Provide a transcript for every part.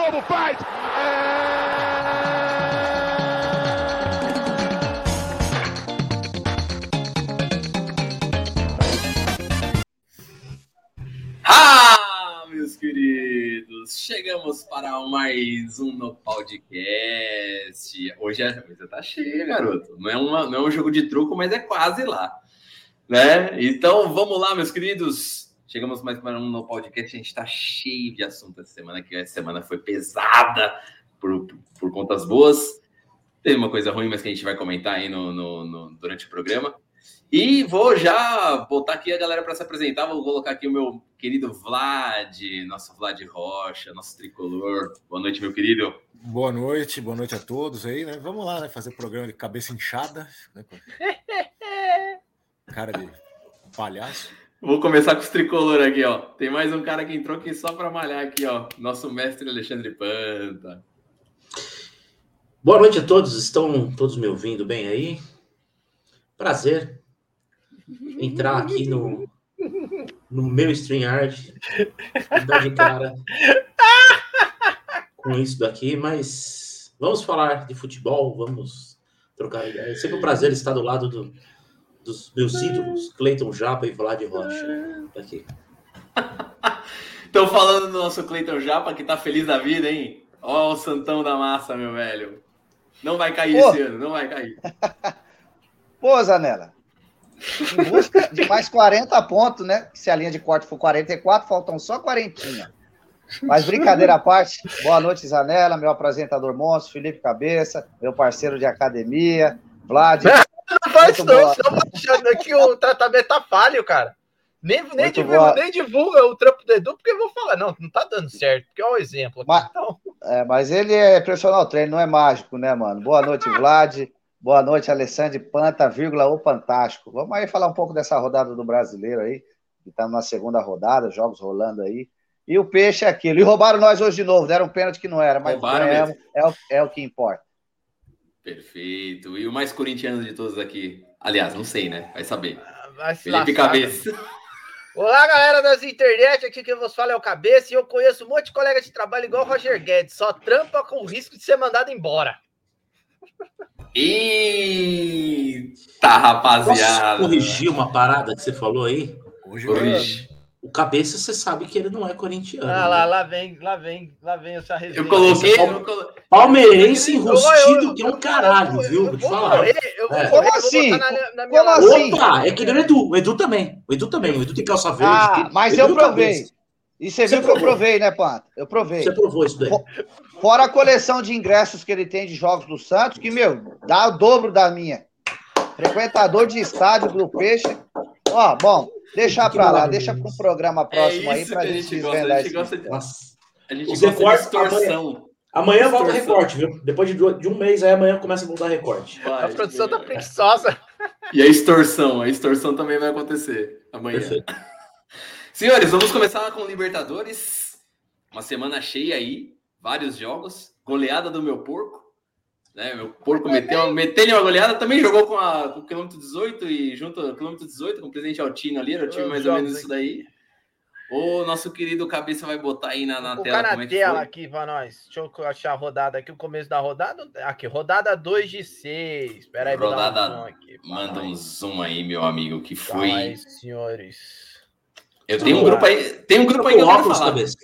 novo, faz! Ah, meus queridos, chegamos para mais um no podcast. Hoje a coisa tá cheia, garoto. Não é, uma, não é um jogo de truco, mas é quase lá, né? Então vamos lá, meus queridos. Chegamos mais para um no podcast. A gente está cheio de assunto essa semana, que essa semana foi pesada por, por contas boas. Teve uma coisa ruim, mas que a gente vai comentar aí no, no, no durante o programa. E vou já botar aqui a galera para se apresentar. Vou colocar aqui o meu querido Vlad, nosso Vlad Rocha, nosso tricolor. Boa noite, meu querido. Boa noite, boa noite a todos aí, né? Vamos lá, né? Fazer programa de cabeça inchada, né? Cara de palhaço. Vou começar com os tricolor aqui, ó. Tem mais um cara que entrou aqui só para malhar aqui, ó. Nosso mestre Alexandre Panta. Boa noite a todos. Estão todos me ouvindo bem aí? Prazer entrar aqui no, no meu StreamYard dar de cara com isso daqui, mas vamos falar de futebol, vamos trocar ideia. É sempre um prazer estar do lado do, dos meus ídolos, Cleiton Japa e Vlad Rocha. Aqui. Estão falando do nosso Cleiton Japa, que tá feliz da vida, hein? Ó, o Santão da Massa, meu velho. Não vai cair Pô. esse ano, não vai cair. Pô, Zanella, em busca de mais 40 pontos, né? Se a linha de corte for 44, faltam só 40. Mas brincadeira à parte, boa noite, Zanella, meu apresentador monstro, Felipe Cabeça, meu parceiro de academia, Vlad. Não faz não, estamos achando que o tratamento tá falho, cara. Nem, nem, divulga, nem, divulga, o trampo do Edu, porque eu vou falar, não, não tá dando certo, porque é um exemplo. Aqui, mas, então. é, mas ele é profissional treino, não é mágico, né, mano? Boa noite, Vlad. Boa noite, Alessandro Panta, vírgula, o Fantástico. Vamos aí falar um pouco dessa rodada do brasileiro aí, que está na segunda rodada, jogos rolando aí. E o peixe é aquilo. E roubaram nós hoje de novo, deram um pênalti que não era, mas é, é, o, é o que importa. Perfeito. E o mais corintiano de todos aqui? Aliás, não sei, né? Vai saber. Vai Felipe Cabeça. Olá, galera das internet, aqui quem vos fala é o Cabeça e eu conheço um monte de colega de trabalho igual o Roger Guedes, só trampa com o risco de ser mandado embora. Eita, rapaziada. Posso corrigir uma parada que você falou aí? Hoje Corrige. O cabeça, você sabe que ele não é corintiano. Ah, lá, né? lá vem, lá vem, lá vem essa resenha. Eu coloquei. Eu Palmeirense enrustido que é um caralho, viu? Vou te falar. Como assim? Como assim? Opa, é que nem o Edu. O Edu também. O Edu também. O Edu tem calça verde. Ah, mas eu provei. E você, viu que eu provei, né, Pato? Eu provei. Você provou isso daí. Fora a coleção de ingressos que ele tem de jogos do Santos, que, meu, dá o dobro da minha. Frequentador de estádio do Peixe. Ó, bom, deixa pra lá, deixa para um programa próximo é aí pra gente desvendar isso. A gente gosta de distorção. Amanhã volta recorte, viu? Depois de, de um mês, aí amanhã começa a voltar recorte. Vai, a produção tá preguiçosa. E a extorsão, a extorsão também vai acontecer amanhã. Perfeito. Senhores, vamos começar com Libertadores. Uma semana cheia aí vários jogos, goleada do meu porco. Né? Meu porco meteu, meteu uma goleada, também jogou com, a, com o quilômetro 18 e junto ao quilômetro 18 com o presidente Altino ali, era o time mais ou menos isso daí. O nosso querido Cabeça vai botar aí na, na Vou tela. na como é tela aqui para nós. Deixa eu achar a rodada aqui, o começo da rodada. Aqui, rodada 2 de 6. Espera aí, rodada, um aqui, Manda um zoom aí, meu amigo, que foi. Ai, senhores. Eu tenho um grupo aí. Tem um grupo aí que eu quero falar. Cabeça.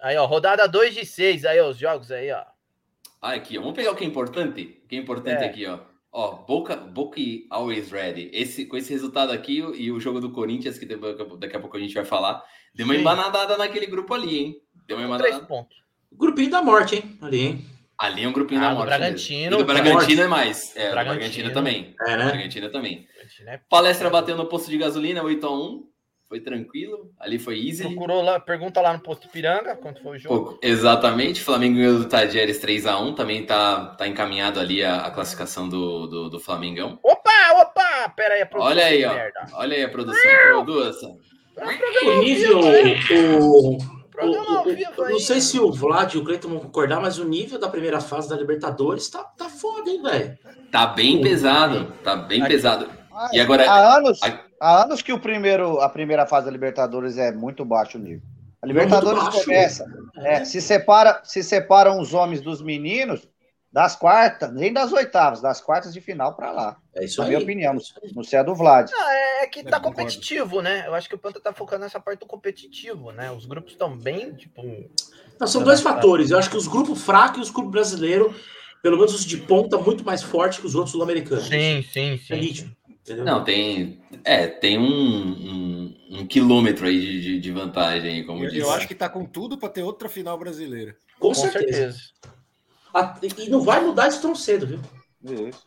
Aí, ó, rodada 2 de 6, aí, ó, os jogos aí, ó. Ah, aqui, ó. Vamos pegar o que é importante. O que é importante é. aqui, ó. Ó, Boca, Boca always ready. Esse, com esse resultado aqui e o jogo do Corinthians, que daqui a pouco a gente vai falar, deu uma Sim. embanadada naquele grupo ali, hein? Deu uma embanadada. Três pontos. Grupinho da morte, hein? Ali, hein? Ali é um grupinho ah, da morte. Bragantino. E do Bragantino é mais. É, Bragantino. Bragantino também. É, né? Bragantino também. Bragantino é... Palestra bateu no posto de gasolina, 8x1 foi tranquilo, ali foi easy. Procurou lá, pergunta lá no posto Piranga quanto foi o jogo. Pô, exatamente, Flamengo ganhou do Tajeres 3x1, também tá, tá encaminhado ali a, a classificação do, do, do, Flamengão. Opa, opa, pera aí a produção. Olha aí, ó, merda. olha aí a produção, produção. O nível, o, o, não sei se o Vlad e o Cleiton vão concordar, mas o nível da primeira fase da Libertadores tá, tá foda, hein, velho? Tá bem pesado, tá bem Aqui. pesado. e agora... Há anos... A Há anos que o primeiro, a primeira fase da Libertadores é muito baixo o nível. A Libertadores baixo. começa. É, se, separa, se separam os homens dos meninos das quartas, nem das oitavas, das quartas de final para lá. É isso Na aí. minha opinião, no céu do Vlad. Não, é que Eu tá competitivo, né? Eu acho que o Panta tá focando nessa parte do competitivo, né? Os grupos estão bem, tipo. Não, são dois fatores. Eu acho que os grupos fracos e os grupos brasileiros, pelo menos os de ponta, muito mais forte que os outros sul-americanos. Sim, sim, É sim. nítido. Entendeu? Não, tem. É, tem um, um, um quilômetro aí de, de, de vantagem, como Eu, disse. eu acho que tá com tudo para ter outra final brasileira. Com, Com certeza. certeza. Ah, E não vai mudar isso tão cedo, viu? Isso.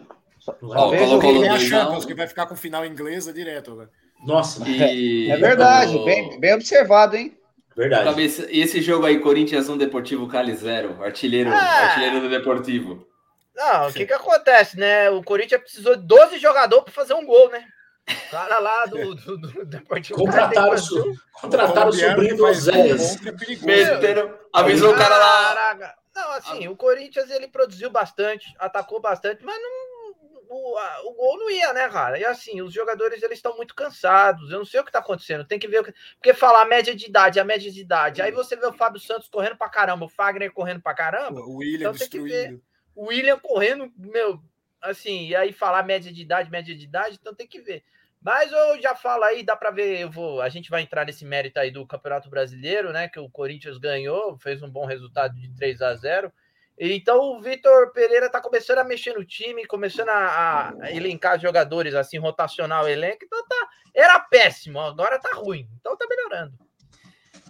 Ó, Talvez colocou o Tem a Champions, a que vai ficar com final inglesa direto. Né? Nossa, E- É verdade, o- bem, bem observado, hein? verdade. Cabeça, e esse jogo aí, Corinthians 1, Deportivo Cali 0, artilheiro, Ah. artilheiro do Deportivo. Não, o que que acontece, né? O Corinthians precisou de 12 jogadores para fazer um gol, né? O cara lá do, do, do Deportivo Contrataram, o contrataram o sobrinho do Oséias. é avisou o cara lá. Caraca. Não, assim, o Corinthians ele produziu bastante, atacou bastante, mas não, o, a- o gol não ia, né, cara? E assim, os jogadores eles estão muito cansados. Eu não sei o que tá acontecendo. Tem que ver o que. Porque falar a média de idade, a média de idade. Aí você vê o Fábio Santos correndo pra caramba, o Fagner correndo pra caramba, O William Então tem que destruído. O William correndo, meu, assim, e aí falar média de idade, média de idade, então tem que ver. Mas eu já falo aí, dá para ver, eu vou, a gente vai entrar nesse mérito aí do Campeonato Brasileiro, né, que o Corinthians ganhou, fez um bom resultado de 3 a 0. Então o Vitor Pereira tá começando a mexer no time, começando a, a elencar jogadores assim, rotacionar o elenco, então tá, era péssimo, agora tá ruim. Então tá melhorando.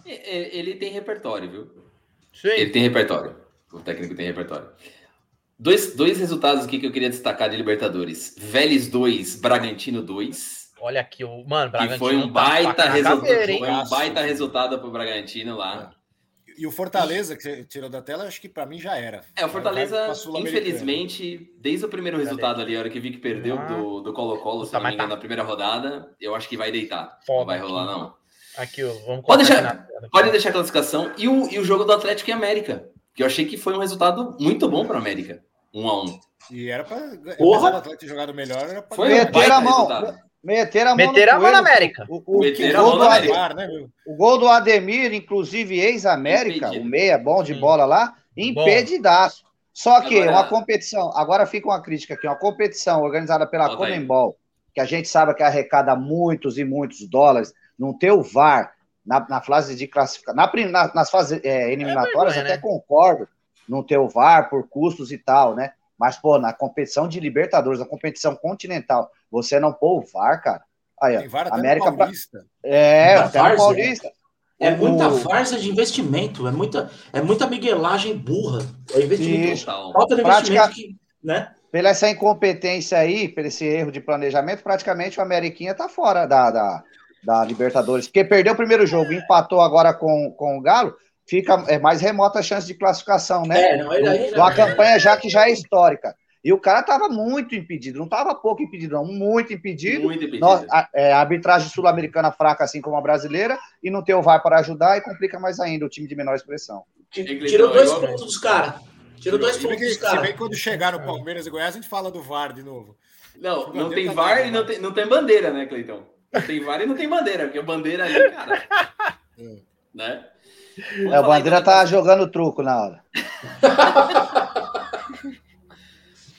Ele tem repertório, viu? Sim. Ele tem repertório. O técnico tem repertório. Dois, dois resultados aqui que eu queria destacar de Libertadores. Vélez 2, Bragantino 2. Olha aqui, o mano, Que Bragantino foi um tá baita resultado. Foi um baita resultado pro Bragantino lá. E o Fortaleza, que você tirou da tela, acho que para mim já era. É, o Fortaleza, Vai infelizmente, desde o primeiro resultado ali, a hora que vi que perdeu Ah. do, do Colo-Colo, se não me engano, tá. na primeira rodada, eu acho que vai deitar. não Foda vai aqui. rolar, não. Aqui, ó, vamos Pode deixar- aqui. Pode deixar a classificação. E o, e o jogo do Atlético e América, que eu achei que foi um resultado muito bom para América. Um a um. E era para. Do Atlético jogado melhor, era pra Foi um Meter a mão. resultado. Meter a mão Meter a mão na. América. O, o, Meter o a gol mão do na Ade- Claro, né, o gol do Ademir, inclusive ex-América, o meia bom de bola lá, impedidaço. Só que Agora- uma competição, agora fica uma crítica aqui, uma competição organizada pela. Comembol, que a gente sabe que arrecada muitos e muitos dólares, não ter o VAR na, na fase de classificação, na, na- nas fases é, eliminatórias, vergonha, até né? concordo, não ter o VAR por custos e tal, né? Mas, pô, na competição de Libertadores, na competição continental, você não pôr o VAR, cara. Aí, ó, Tem VAR até América no pra- Paulista. é, até no várzea. Paulista. É muita farsa de investimento, é muita, é muita miguelagem burra. É investimento. Isso. Total. Falta de Prática- investimento que, né? pela essa incompetência aí, por esse erro de planejamento, praticamente o Ameriquinha tá fora da, da, da Libertadores. Porque perdeu o primeiro jogo, empatou agora com, com o Galo, fica é, mais remota a chance de classificação, né? É, não, ele já- Uma campanha já que já é histórica. E o cara tava muito impedido, não tava pouco impedido, não, muito impedido. Muito impedido. Nós- a, é, a arbitragem sul-americana fraca, assim como a brasileira, e não ter o VAR para ajudar, e complica mais ainda o time de menor expressão. Tirou dois pontos dos caras. Tirou dois pontos dos se bem caras. que quando chegar no Palmeiras e Goiás, a gente fala do VAR de novo. Não, não tem tá VAR e não tem, não tem bandeira, né, Cleitão? Tem VAR e não tem bandeira, porque o bandeira ali, cara. Né? É, o Bandeira tá jogando truco na hora.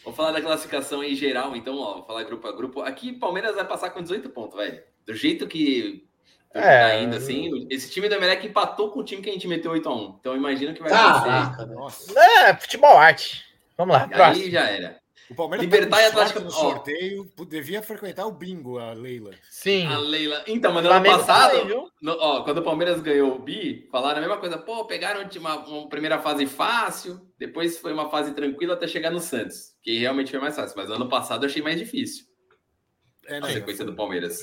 Vou falar da classificação em geral, então, ó, vou falar grupo a grupo. Aqui, Palmeiras vai passar com 18 pontos, velho. Do jeito que que É. tá indo, assim, esse time do Emelec empatou com o time que a gente meteu 8x1. Então, imagina que vai acontecer. Velho. Nossa. É, futebol arte. Vamos lá, Aí próximo. já era. O Palmeiras Libertar tá e com sorte Atlético- no ó. sorteio. Devia frequentar o bingo, a Leila. Sim. A Leila. Então, mas no ano passado, também, no- ó, quando o Palmeiras ganhou o Bi, falaram a mesma coisa. Pô, pegaram uma, uma primeira fase fácil, depois foi uma fase tranquila até chegar no Santos, que realmente foi mais fácil. Mas ano passado eu achei mais difícil É, a né? sequência do Palmeiras.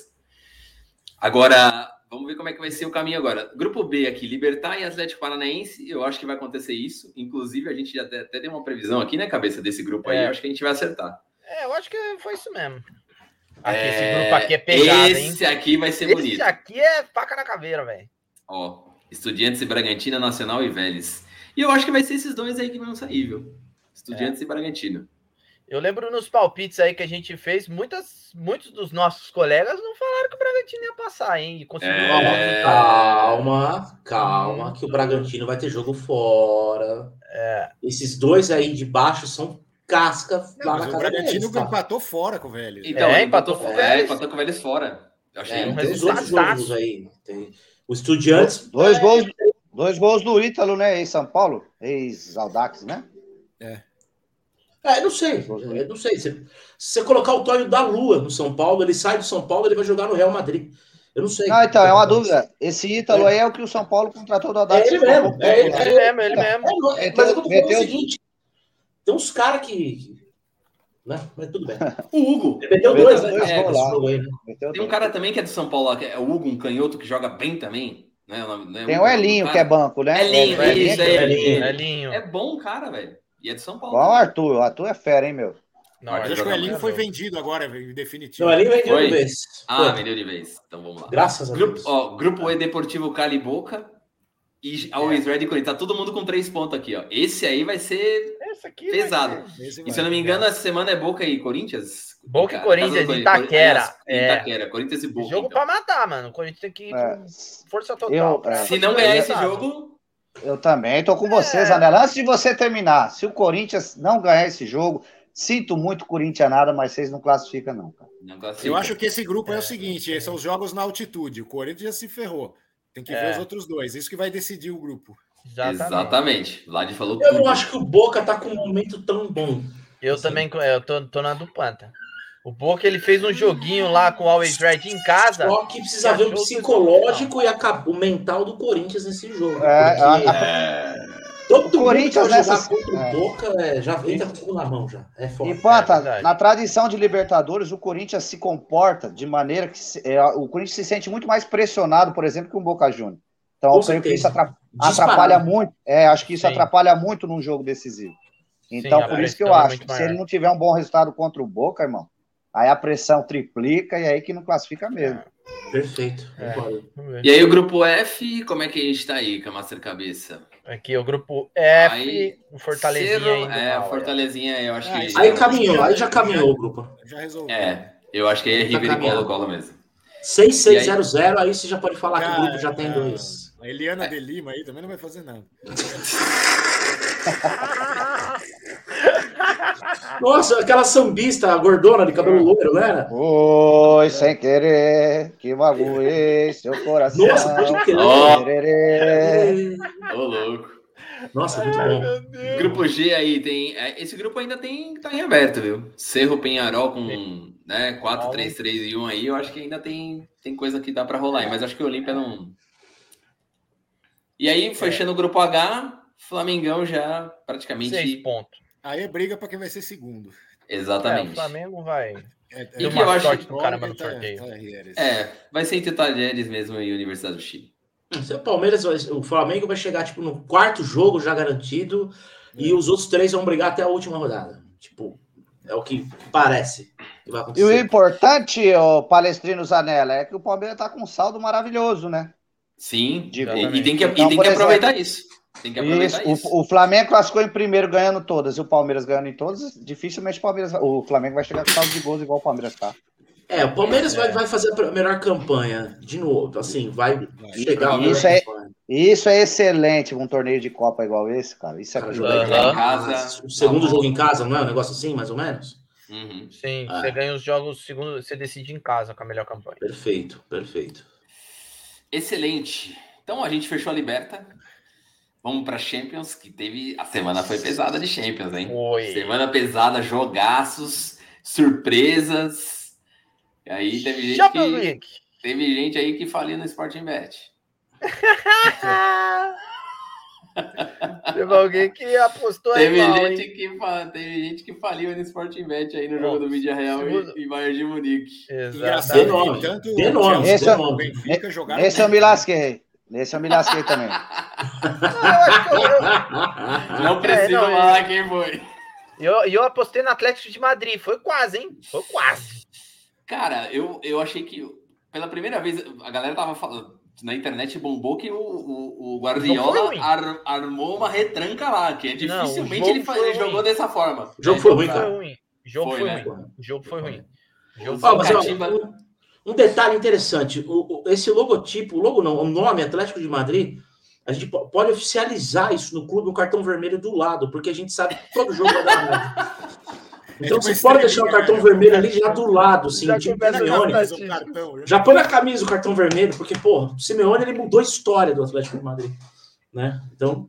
Agora, vamos ver como é que vai ser o caminho agora. Grupo B aqui, Libertar e Atlético Paranaense, eu acho que vai acontecer isso. Inclusive, a gente já até, até deu uma previsão aqui na cabeça desse grupo aí, É. eu acho que a gente vai acertar. É, eu acho que foi isso mesmo. Aqui, É, esse grupo aqui é pegado, hein? Esse aqui vai ser Esse bonito. aqui é faca na caveira, velho. Ó, Estudiantes e Bragantina, Nacional e Vélez. E eu acho que vai ser esses dois aí que vão sair, viu? Estudiantes É. e Bragantino. Eu lembro nos palpites aí que a gente fez, muitas, muitos dos nossos colegas não falaram que o Bragantino ia passar, hein? E conseguiu É. Calma, calma, que o Bragantino vai ter jogo fora. É. Esses dois aí de baixo são casca lá Mas na o casa Bragantino deles, tá? empatou fora com o Vélez. Então, É, empatou, empatou com o é, empatou com o Vélez fora. Eu achei É, um tem os resultado outros jogos aí. Tem o Estudiantes. Dois gols, dois gols do Ítalo, né? Ex-São Paulo, ex-Aldax, né? É, não sei. Eu não sei. Se, você colocar o Tóio da Lua no São Paulo, ele sai do São Paulo, ele vai jogar no Real Madrid. Eu não sei. Ah, então, é uma dúvida. Esse Ítalo aí é o que o São Paulo contratou do É Aldax. ele mesmo. É ele, Ele mesmo, ele mesmo. É, não, é, mas eu tô falando meteu- o seguinte: tem uns caras que. Né? Mas tudo bem. O Hugo. Ele meteu dois, né? dois É, aí, né? Meteu Tem um dois. cara também que é do São Paulo, lá, que é o Hugo, um canhoto que joga bem também. Né? Né? Tem o Elinho, que é banco, né? Elinho, É, é Elinho, Elinho. Elinho. É bom cara, velho. E é de São Paulo. Bom, o Arthur. O Arthur é fera, hein, meu? Não, Mas acho que o Elinho muito. foi vendido agora, em definitivo. Não, ali vendeu Foi? de vez. Ah, Foi. vendeu de vez. Então vamos lá. Graças a Grupo, Deus. ó, grupo E Deportivo Cali Boca e Always Ready Corinthians. Tá todo mundo com três pontos aqui, ó. Esse aí vai ser. Aqui vai Pesado. ser- E se eu não me engano, essa semana é Boca e Corinthians? Boca e Corinthians, do Itaquera. É. Itaquera, Corinthians e Boca. Jogo então. pra matar, mano. O Corinthians tem que ir É. com força total. Eu- é. Se não ganhar esse resultado. jogo, Eu também tô com vocês, É. Anela. Antes de você terminar, se o Corinthians não ganhar esse jogo, sinto muito Corinthians nada, mas vocês não classificam, não, cara. não classifica. Eu acho que esse grupo é, o seguinte: são os jogos na altitude. O Corinthians já se ferrou. Tem que ver É. os outros dois. Isso que vai decidir o grupo. Exatamente. Exatamente. Vlad falou Eu tudo. não acho que o Boca tá com um momento tão bom. Eu também, eu tô, tô na O Boca, ele fez um joguinho lá com o Always Red em casa. Só que precisa ver o psicológico e o mental do Corinthians nesse jogo. É, porque É. todo o mundo Corinthians nessas- contra o é. Boca é, já entra com o cu na mão já. É E, foda. Panta, É verdade. na tradição de Libertadores, o Corinthians se comporta de maneira que se- é, o Corinthians se sente muito mais pressionado, por exemplo, que um Boca Juniors. Então, Com eu creio que isso atra- Disparado. atrapalha muito. É, acho que isso Sim. atrapalha muito num jogo decisivo. Então, a por isso que eu é acho que se ele não tiver um bom resultado contra o Boca, irmão, aí a pressão triplica e aí que não classifica mesmo. Perfeito. É. Vamos ver. E aí o grupo F, como é que a gente tá aí, com a Master Cabeça? Aqui, o grupo F, Aí, o Fortalezinha aí. do É, mal, Fortalezinha, eu acho que. Aí caminhou, aí já caminhou o grupo. Já resolveu. É, eu acho que é Tá River e. Colo-Colo mesmo. 6600, aí você já pode falar que o Cara, grupo já tem dois. A Eliana de Lima aí também não vai fazer nada. Nossa, aquela sambista gordona de cabelo loiro, era? Oi, sem querer, que magoei seu coração. Nossa, pode crer. Ó. Tererê. Ô, louco. Nossa, muito bom. Grupo G aí tem. é, Esse grupo ainda tem. tá em aberto, viu? Cerro Penharol com né, 4, 3, 3 e 1 aí, eu acho que ainda tem, tem coisa que dá pra rolar aí, mas acho que o Olímpia não. E aí, fechando o grupo H, Flamengão já praticamente. Seis pontos. Aí é briga para quem vai ser segundo. É, o Exatamente. Flamengo vai. É, E é que eu acho- do caramba no tá- sorteio. tá Rieres. É, vai ser entre Talheres mesmo e Universidade do Chile. Se o Palmeiras, vai- o Flamengo vai chegar tipo no quarto jogo já garantido e os outros três vão brigar até a última rodada. Tipo, é o que parece que vai E o acontecer. importante, ô Palestrino Zanella, é que o Palmeiras tá com um saldo maravilhoso, né? Sim, De e, e tem que, e Então, tem por que exemplo, aproveitar isso. Tem que Isso, aproveitar isso. o, o Flamengo classificou em primeiro ganhando todas, e o Palmeiras ganhando em todas, dificilmente o Palmeiras, o Flamengo vai chegar com saldo de gols igual o Palmeiras tá. É, o Palmeiras vai, É. vai fazer a melhor campanha de novo. Assim, vai Vai. chegar Isso é- campanha. Isso é excelente um torneio de Copa igual esse, cara. Isso é Cara, jogar Aham. em casa, o segundo bom. jogo em casa, não é um negócio assim, mais ou menos? Uhum. Sim, Ah. você ganha os jogos, segundo, você decide em casa com a melhor campanha. Perfeito, perfeito. Excelente. Então a gente fechou a Liberta. Vamos para Champions, que teve. A semana foi pesada de Champions, hein? Foi. Semana pesada, jogaços, surpresas. E aí teve gente, Champions que, League. teve gente aí que falia no Sporting Bet. Teve alguém que apostou aí Teve mal, gente, hein? que, teve gente que faliu no Sporting Bet aí no Bom, jogo do Vídeo Real segundo- e, e Bayern de Munique. Que nome, tanto o nome, dê quanto nome. o Benfica Esse eu me lasquei. Esse eu me lasquei também. Não precisa não, é. falar quem foi. E eu, eu apostei no Atlético de Madrid. Foi quase, hein? Foi quase. Cara, eu, eu achei que pela primeira vez a galera tava falando na internet bombou que o, o, o foi Guardiola ruim. ar- armou uma retranca lá, que é Não, dificilmente jogo ele, fa- foi ele ruim. jogou dessa forma. O jogo foi ruim, Foi cara. ruim. O jogo Foi, foi, né? ruim. O jogo foi ruim. O jogo foi um, um detalhe interessante: o, o- esse logotipo, o logo não, o nome Atlético de Madrid, a gente po- pode oficializar isso no clube, no cartão vermelho do lado, porque a gente sabe que todo jogo vai dar merda. Então tipo você pode deixar o estrelinha, cartão né? vermelho ali já do lado, assim, Já tipo começa a Simeone. um né? Já põe na camisa o cartão vermelho, porque, pô, o Simeone ele mudou a história do Atlético de Madrid, né? Então,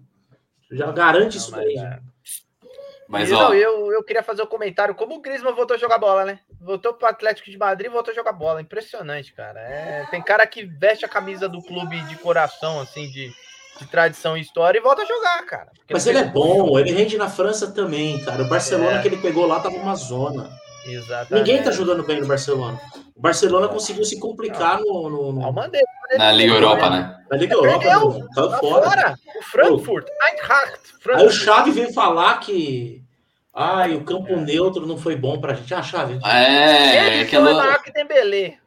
já garante isso Não, daí. mas, né? é. Mas, ó, não, eu, eu queria fazer um comentário. Como o Griezmann voltou a jogar bola, né? Voltou pro Atlético de Madrid e voltou a jogar bola. Impressionante, cara. É, tem cara que veste a camisa do clube de coração, assim, de, de tradição e história e volta a jogar, cara. Mas ele é bom, ele rende na França também, cara. O Barcelona É. que ele pegou lá tava uma zona. Exatamente. Ninguém tá jogando bem no Barcelona. O Barcelona conseguiu se complicar no, no- no- na Liga Europa, né? na Liga Europa. Perdeu. né? Caiu Lá fora. fora. O Frankfurt. Eintracht. Aí o Frankfurt. Xavi veio falar que. Ai, o campo neutro não foi bom pra gente. Ah, Xavi. É, Ele aquela. foi maior que Dembélé.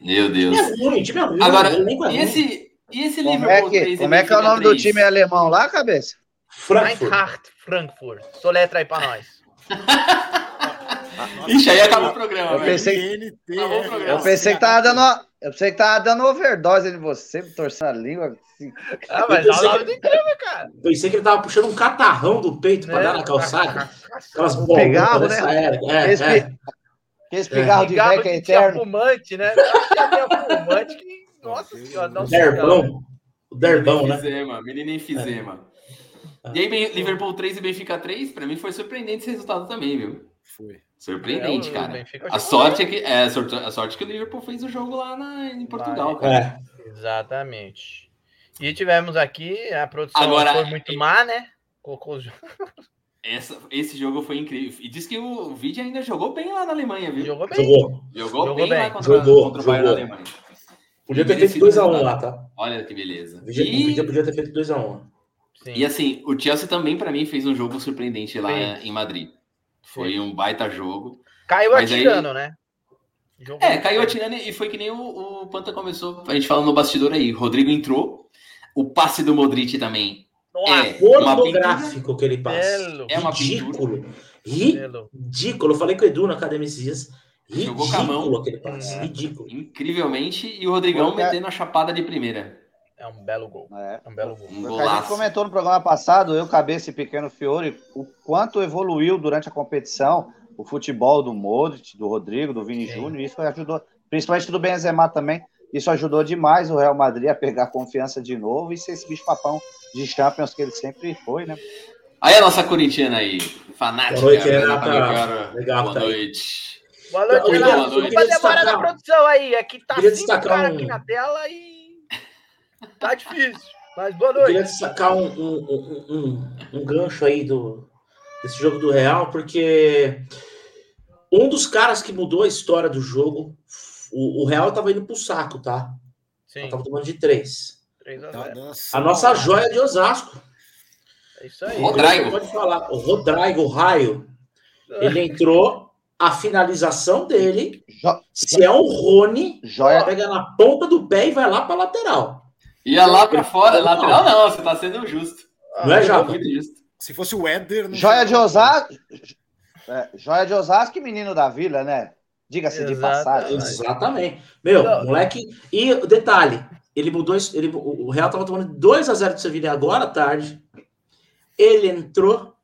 Meu Deus. time é ruim, time é ruim. Agora, é e esse, e esse Como é Liverpool que, 3 e como é, que é o nome do 3? time alemão lá, cabeça? Frankfurt. Frankfurt. Soletra aí pra nós. Ixi, aí acabou o programa, Eu pensei- NT, Tá bom, é, programa. Eu pensei que tava dando, eu pensei que tava dando overdose em você, me torcendo a língua. assim. Ah, mas o nome do incrível, cara. Pensei que ele tava puxando um catarrão do peito pra É, dar na calçada. Aquelas Um bolas pigarro, né? era. É, Esse, é. esse pigarro de Cigarro velho que é de eterno. fumante, né? Tia fumante que. Nossa senhora, cigarro. Derbão. O Derbão, né? Enfisema, menino enfisema. E aí, Liverpool 3 e Benfica 3, pra mim foi surpreendente esse resultado também, viu? Foi. É, Surpreendente, o cara. A sorte é que é, a sorte, é que o Liverpool fez o jogo lá na- em Portugal, Vai. cara. É. Exatamente. E tivemos aqui, a produção Agora, foi muito má, né? Colocou os Essa- esse jogo foi incrível. E diz que o Vidi ainda jogou bem lá na Alemanha, viu? Jogou bem. Jogou. Jogou, Jogou bem, bem. lá contra, Jogou, contra o Bayern da. Alemanha. Podia ter feito Merecido 2x1 resultado. lá, tá? Olha que beleza. O Vidia- o E, podia ter feito 2x1. Sim. e assim, o Chelsea também, pra mim, fez um jogo surpreendente lá Fez. em Madrid. Foi um baita jogo. Caiu Mas aí- atirando, né? Jogou É, caiu bem. atirando e foi que nem o, o Panta começou, a gente falando no bastidor aí. Rodrigo entrou, o passe do Modric também Nossa, é. Pornográfico que ele passa. belo. É uma Ridículo. belo. Ridículo. Eu falei com o Edu na academia esses dias. Jogou com a mão. Ridículo aquele passe. Uhum. Ridículo. Incrivelmente, e o Rodrigão metendo a chapada de primeira. É um belo gol. É. É um belo gol. Um a gente comentou no programa passado, eu, Cabeça e Pequeno Fiore, o quanto evoluiu durante a competição o futebol do Modric, do Rodrigo, do Vini Sim. Júnior, isso ajudou, principalmente do Benzema também, isso ajudou demais o Real Madrid a pegar confiança de novo e ser esse bicho papão de Champions que ele sempre foi, né? Aí a nossa corintiana aí, fanática. Boa noite, Renata. cara? Legal Boa tá noite. Boa noite, Eu queria- Renato. eu Desculpa queria a demora da produção aí. É que tá cinco um- aqui na tela e tá difícil. Mas boa Eu queria noite. destacar um, um, um, um- um gancho aí do, desse jogo do Real, porque um dos caras que mudou a história do jogo, o, o Real tava indo pro saco, tá? Sim, Tava tomando de três. 3 a Tá 0. dando A nossa joia de Osasco. É isso aí. Rodrigo. Pode falar. O Rodrigo Raio, ele entrou, a finalização dele, Jo- se é um Rony, joia, pega na ponta do pé e vai lá pra lateral. Ia lá pra fora, Não. lateral não, você tá sendo justo. Não é, Japa? Muito justo. Se fosse o Éder. joia de Osasco, é, joia de Osasco e menino da Vila, né? Diga-se de passagem. Exatamente. Meu, Não. moleque. E detalhe, ele mudou. Ele, o o Real tava tomando 2x0 do Sevilha agora à tarde. Ele entrou,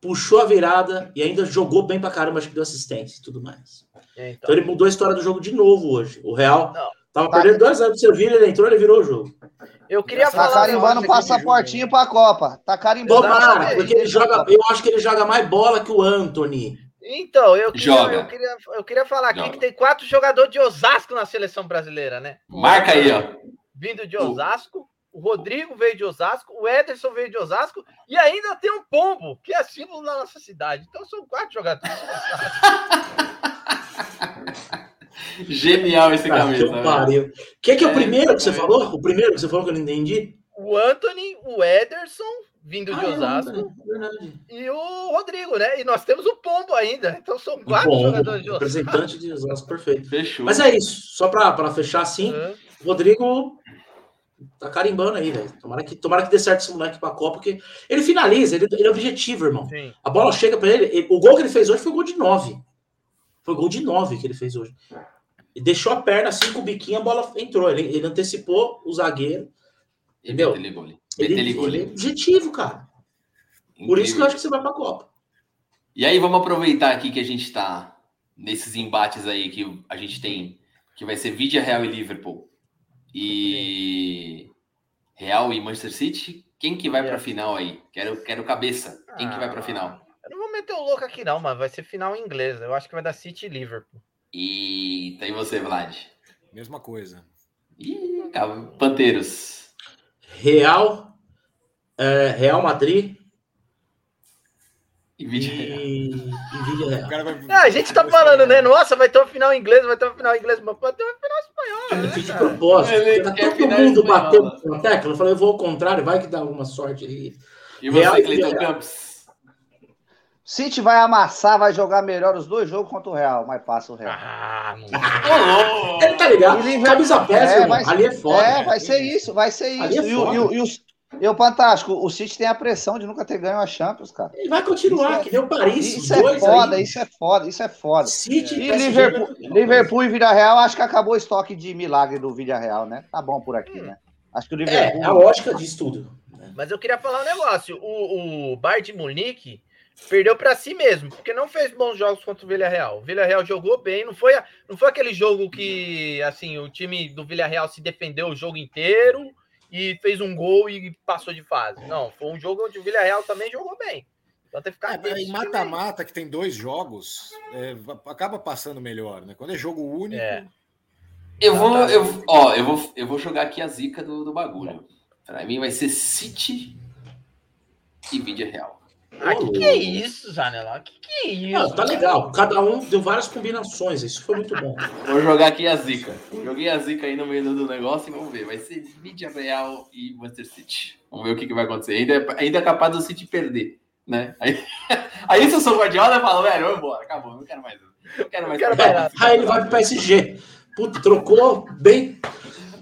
puxou a virada e ainda jogou bem pra caramba, acho que deu assistência e tudo mais. Então, Então ele mudou a história do jogo de novo hoje. O Real Não. Tava Tá. perdendo 2x0 do Sevilha, ele entrou, ele virou o jogo. eu queria Tá Tá falar. carimbando Vini passaportinho pra Copa. Tá carimbando. Tomara, porque ele joga. Eu acho que ele joga mais bola que o Anthony. Então, eu queria, Joga. eu queria, eu queria falar aqui Joga. que tem quatro jogadores de Osasco na seleção brasileira, né? Marca aí, ó. Vindo de Osasco, o Rodrigo veio de Osasco, o Ederson veio de Osasco e ainda tem um pombo, que é símbolo da nossa cidade. Então são quatro jogadores. Genial esse Ah, que camisa. velho. pariu. Quem que é o É, primeiro que você exatamente. falou? O primeiro que você falou que eu não entendi? O Anthony, o Ederson, vindo de Ah, é, Osasco, verdade. e o Rodrigo, né? E nós temos o pombo ainda. Então são quatro bom, jogadores de Osasco. representante de Osasco, perfeito. Fechou. Mas é isso, só para fechar assim, o Rodrigo Tá carimbando aí, velho. Tomara que, tomara que dê certo esse moleque pra Copa, porque ele finaliza, ele, ele é objetivo, irmão. Sim. A bola chega pra ele, ele- O gol que ele fez hoje foi gol de 9. Foi gol de 9 que ele fez hoje. E deixou a perna assim com o biquinho, a bola entrou. Ele, ele antecipou o zagueiro. E Meu. Ele, gole. ele é objetivo, cara. Por isso que eu acho que você vai pra Copa. E aí, vamos aproveitar aqui que a gente está nesses embates aí que a gente tem, que vai ser Vidia Real e Liverpool. E Real e Manchester City. Quem que vai para a final aí? Quero, quero cabeça. Quem que vai para a final? Eu não vou meter o louco aqui, não, mas vai ser final em inglês. Eu acho que vai dar City e Liverpool. E tem você, Vlad. Mesma coisa. Ih, Panteiros. Real, é, Real Madrid E Vidia Real. e, vai... Ah, a gente tá falando, né? Nossa, vai ter uma final em inglês, vai ter uma final em inglês, mas pode ter uma final espanhola. Eu né, fiz de propósito. Ele quer todo final mundo bateu na tecla. Eu falei, eu vou ao contrário, vai que dá alguma sorte aí. E você, Real Cleiton. Campos. City vai amassar, vai jogar melhor os dois jogos contra o Real, mas passa o Real. Ah, louco! Ele tá ligado? E Liverpool- Camisa pesa, É, Ali é foda. é, vai ser isso, vai ser Ali isso. é e, o, foda. e, o, e, os- e o Fantástico, o City tem a pressão de nunca ter ganho a Champions, cara. Ele vai continuar, Isso é- que nem o Paris. Isso é foda, aí. isso é foda, isso é foda. City E PSG, Liverpool, Liverpool e Vila Real, acho que acabou o estoque de milagre do Vila Real, né? Tá bom por aqui, né? Acho que o É, Liverpool. a lógica diz tudo. Mas eu queria falar um negócio. O, o Bayern de Munique perdeu para si mesmo, porque não fez bons jogos contra o Villarreal. O Villarreal jogou bem, não foi, não foi aquele jogo que assim o time do Villarreal se defendeu o jogo inteiro e fez um gol e passou de fase. Não, foi um jogo onde o Villarreal também jogou bem. Então tem que ficar É, em mata-mata, que tem dois jogos, é, acaba passando melhor, né? Quando é jogo único, É. Eu vou, eu, ó, eu vou, eu vou jogar aqui a zica do, do bagulho. Pra mim vai ser City e Vidia Real. Ah, que que é isso, Zanella? Que que é isso? Não, tá legal. Cada um deu várias combinações. Isso foi muito bom. Vou jogar aqui a zica. Joguei a zica aí no meio do negócio e vamos ver. Vai ser Vidia Real e Manchester City. Vamos ver o que, que vai acontecer. Ainda é, ainda é capaz do City perder, né? Aí, aí se eu sou Guardiola, eu falo, velho, vamos embora, acabou, não quero mais. Não quero mais. Quero saber. mais. Aí ele vai pro PSG. Puta, trocou bem.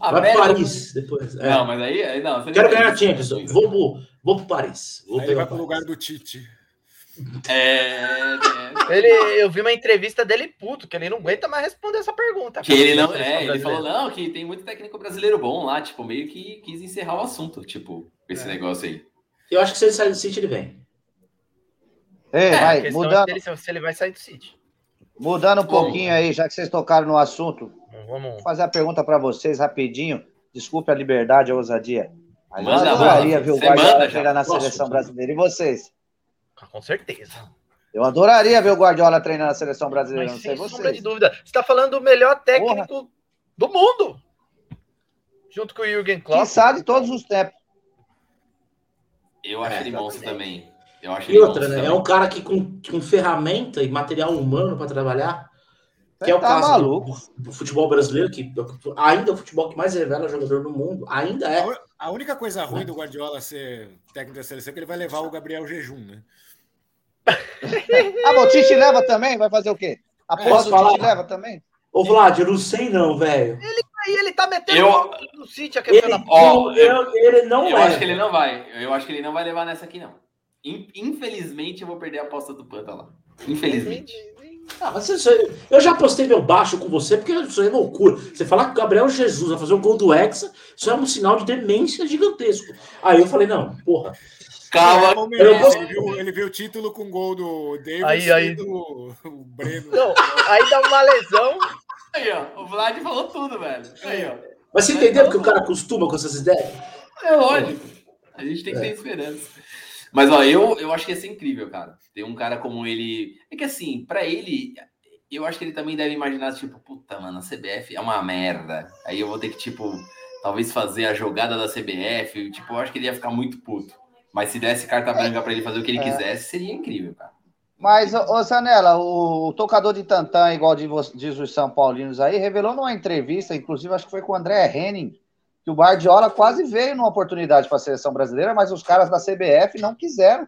A vai pro América- Paris depois. É. Não, mas aí, aí não. você Quero ganhar a Champions. Vou vou pro Paris. Vou aí vai o pro Paris. lugar do Tite. É, é, Ele, eu vi uma entrevista dele puto, que ele não aguenta mais responder essa pergunta. Que ele não. É, ele falou, não, que tem muito técnico brasileiro bom lá, tipo, meio que quis encerrar o assunto, tipo, esse É. negócio aí. Eu acho que se ele sair do City, ele vem. Ei, É, vai, é mudando, dele se se ele vai sair do City. mudando um Como? pouquinho aí, já que vocês tocaram no assunto, Vamos. vou fazer a pergunta para vocês rapidinho. Desculpe a liberdade, a ousadia. Mas eu Manda, adoraria manda. ver o Você Guardiola manda já. treinar na Posso? seleção brasileira. E vocês? Com certeza. Eu adoraria ver o Guardiola treinar na seleção brasileira, Mas não sei sem sombra de vocês. dúvida. Você está falando do melhor técnico do mundo. Junto com o Jürgen Klopp. Quiçá de todos os tempos. Eu acho É, ele monstro também. Eu acho E ele outra, né? É também. um cara que com, com ferramenta e material humano para trabalhar, que é o tá caso do- maluco. do, do futebol brasileiro, que ainda é o futebol que mais revela jogador no mundo, ainda é. a única coisa ruim do Guardiola ser técnico da seleção é que ele vai levar o Gabriel Jejum, né? Ah, Tite leva também? Vai fazer o quê? A porra do falar? Tite leva também? Ô, Vlad, eu não sei não, velho. Aí ele tá metendo Eu- no City, a Ele, questão da Ó, eu- ele não Eu é. acho que ele não vai. Eu acho que ele não vai levar nessa aqui, não. In- Infelizmente, eu vou perder a aposta do Panta lá. Infelizmente. Ah, mas aí- eu já postei meu baixo com você, porque isso aí é loucura. Você falar que o Gabriel Jesus vai fazer o gol do Hexa, isso é um sinal de demência gigantesco. Aí eu falei, não, porra. Calma. Palmeirense, ele, viu, ele viu o título com gol do Davis Aí, e aí. do o Breno. Não, aí dá uma lesão. Aí, ó. O Vlad falou tudo, velho. Aí, ó. Mas você entendeu que o cara costuma com essas ideias? É lógico. A gente tem que ter esperança. Mas, ó, eu, eu acho que ia ser incrível, cara. Ter um cara como ele. É que assim, pra ele, eu acho que ele também deve imaginar, tipo, puta, mano, a CBF é uma merda. Aí eu vou ter que, tipo, talvez fazer a jogada da CBF. Tipo, eu acho que ele ia ficar muito puto. Mas se desse carta branca pra ele fazer o que ele É. quisesse, seria incrível, cara. Mas, ô Zanella, o, o tocador de tantã, igual diz os São Paulinos aí, revelou numa entrevista, inclusive acho que foi com o André Henning, que o Guardiola quase veio numa oportunidade para a seleção brasileira, mas os caras da CBF não quiseram.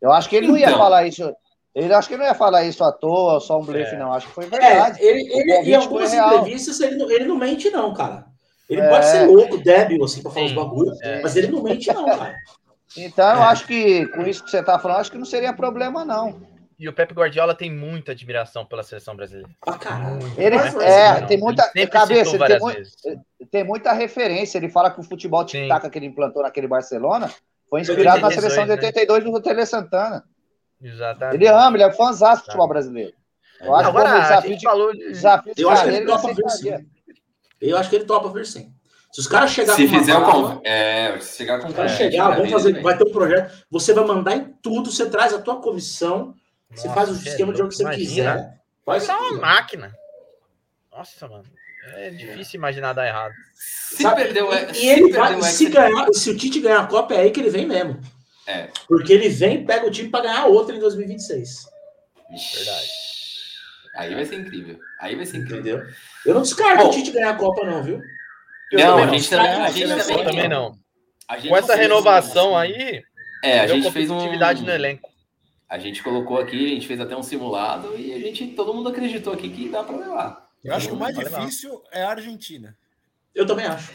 Eu acho que ele não ia Então. falar isso. Ele acho que ele não ia falar isso à toa, só um blefe, É. não. Acho que foi É, verdade. ele, O ele, em convite algumas entrevistas ele, não- ele não mente, não, cara. Ele É. pode ser louco, débil, assim, pra falar os bagulhos, é. mas ele não mente, não, cara. Então, eu acho que com isso que você tá falando, acho que não seria problema, não. E o Pepe Guardiola tem muita admiração pela seleção brasileira. Pra caralho. Ele, é, tem muita. ele sempre Cabeça, tem, várias mui- vezes. tem muita referência. Ele fala que o futebol tic-tac que ele implantou naquele Barcelona foi inspirado na 82, seleção de né? 82 do Tele Santana. Exatamente. Ele ama, ele é fãzão do futebol brasileiro. Eu acho que Agora, a desafio gente de, falou de... desafio de Eu acho que ele topa vir sim. Eu acho que ele topa vir sim. Se os caras chegarem Se com fizer o bala. É, se chegar com é, chegar, vamos fazer, vai ter um projeto, você vai mandar em tudo, você traz a tua comissão, você Nossa, faz o você é esquema de jogo que você imagina. quiser. Faz Isso é uma máquina. Nossa, mano. É difícil imaginar dar errado. Se Sabe? perdeu, é, E ele se vai, perdeu, é se ganhar, se o Tite ganhar a Copa, é aí que ele vem mesmo. É. Porque ele vem e pega o time pra ganhar outra em 2026. Verdade. Aí vai ser incrível. Aí vai ser incrível. Entendeu? Eu não descarto Bom. o Tite ganhar a Copa, não, viu? Eu Não, a não. gente também, a gente também, não. a gente Com essa renovação aí, É, a gente fez um competitividade no elenco. A gente colocou aqui, a gente fez até um simulado e a gente, todo mundo acreditou aqui que dá pra levar. Eu acho que o mais difícil é a Argentina. Eu também acho.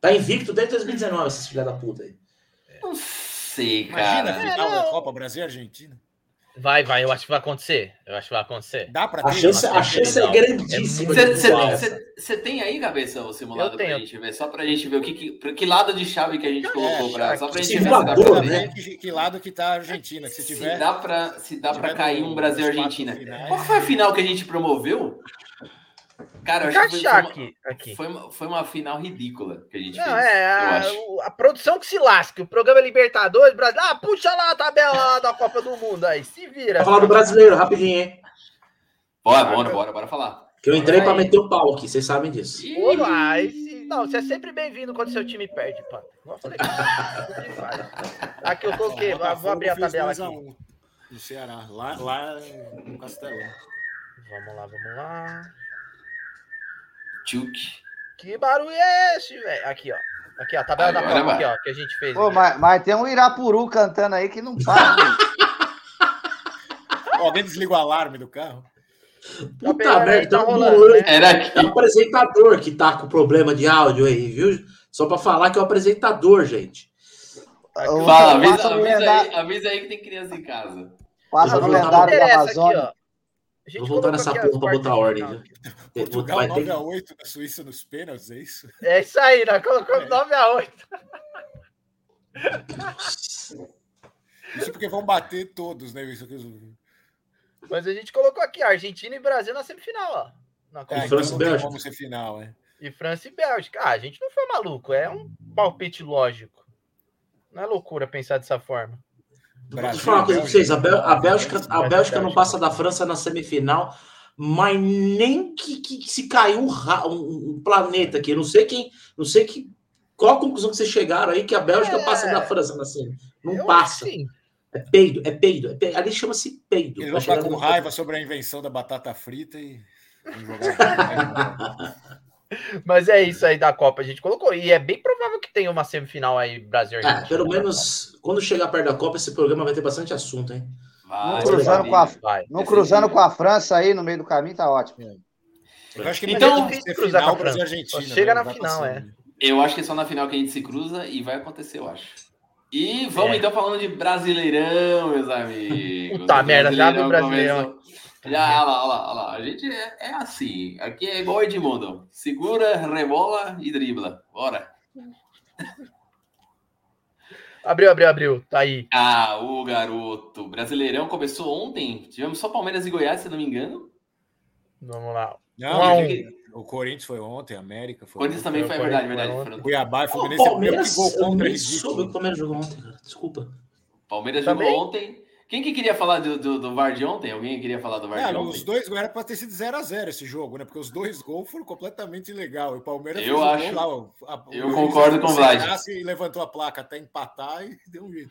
Tá invicto desde 2019, esses filha da puta aí. Não sei, Imagina cara. a final É, da não. Copa Brasil e Argentina. Vai, vai, eu acho que vai acontecer. Eu acho que vai acontecer. Dá pra A ter chance, a chance é grandíssima. É. Você tem aí, cabeça, o simulado pra gente ver? Só pra gente ver o que, que, pra que lado de chave que a gente colocou pra, só pra gente ver se simulador, dá pra, né? que, que lado que tá a Argentina. Que se se tiver. dá pra, se dá se pra tiver cair um Brasil nos quatro Argentina. finais. Qual foi a final que a gente promoveu? Cara, eu Vou acho que foi, foi, uma, aqui. aqui. foi, uma, foi uma final ridícula que a gente Não, fez. é eu a, a produção que se lasca. O programa Libertadores, Brasil. Ah, puxa lá a tabela lá da Copa do Mundo aí. Se vira. Pra falar do brasileiro, rapidinho, hein? Bora, bora, bora, bora falar. Que eu entrei pra Aí. meter o pau aqui, vocês sabem disso. Olá, esse... Não, você é sempre bem-vindo quando seu time perde, pá. Aqui eu coloquei, O vou Botafogo abrir a tabela 2 a aqui. 1 No Ceará. Lá, lá no Castelão. Vamos lá, vamos lá. Tchuk. Que barulho é esse, velho? Aqui, ó. Aqui, ó, a tabela da Copa aqui, ó, que a gente fez. Pô, aqui. mas, mas tem um Irapuru cantando aí que não para. né? Ó, Alguém desliga o alarme do carro? Tá Puta merda, tá tá rolando, né? Era É aqui. o apresentador que tá com problema de áudio aí, viu? Só pra falar que é o apresentador, gente. O- Fala, avisa, avisa, aí, avisa aí que tem criança em casa. Passa no lendário da interessa aqui, Amazônia. ó. A gente Vou voltar nessa porra pra botar de ordem? Portugal Vai ter 9x8 da Suíça nos pênaltis, é isso? É isso aí, nós colocamos 9x8. Isso porque vão bater todos, né? Isso que... Mas a gente colocou aqui, Argentina e Brasil na semifinal, ó. Na. É, França e não tem Bélgica. como ser final, é. E França e Bélgica. Ah, a gente não foi maluco, é um palpite lógico. Não é loucura pensar dessa forma. Deixa eu falar uma coisa pra vocês. A, Bel- a Bélgica, a Mas a Bélgica não passa da França na semifinal, mas nem que, que- que se caiu um, um- um planeta aqui. Não sei quem. Não sei que. Qual a conclusão que vocês chegaram aí que a Bélgica É. passa da França na semi? Não Eu passa. É peido, é peido. é peido. Ali chama-se peido. Tá ficar chegando com raiva sobre a invenção da batata frita e. Mas é isso aí da Copa, a gente colocou. E é bem provável que tenha uma semifinal aí, Brasil e É, Argentina. pelo menos quando chegar perto da Copa, esse programa vai ter bastante assunto, hein? Vai, Não cruzando com a- Vai. Não cruzando com a França aí no meio do caminho, tá ótimo. Eu acho que Então, ser cruzar final com a e França. Argentina. Só chega né? na final, passando. é. Eu acho que é só na final que a gente se cruza e vai acontecer, eu acho. E vamos É. então falando de Brasileirão, meus amigos. Puta O merda, já abre o Brasileirão. começou- Já, olha lá, olha lá, olha lá. A gente é, é assim. Aqui é igual Edmundo. Segura, rebola e dribla. Bora. Abriu, abriu, abriu. Tá aí. Ah, o garoto. Brasileirão começou ontem. Tivemos só Palmeiras e Goiás, se não me engano. Vamos lá. Não, Um um. o Corinthians foi ontem, a América foi. Corinthians também foi, é Foi, verdade, foi verdade. ontem. Foram- Cuiabá e O Fluminense. Palmeiras, eu nem soube o que o Palmeiras jogou ontem, cara. Desculpa. Palmeiras Também? jogou ontem. Quem que queria falar do, do, do VAR de ontem? Alguém queria falar do VAR de Cara, ontem? os dois era para ter sido 0x0 esse jogo, né? Porque os dois gols foram completamente ilegal. E o Palmeiras Eu fez o gol acho- lá, a- eu concordo com o Vlad. E levantou a placa até empatar e deu um jeito.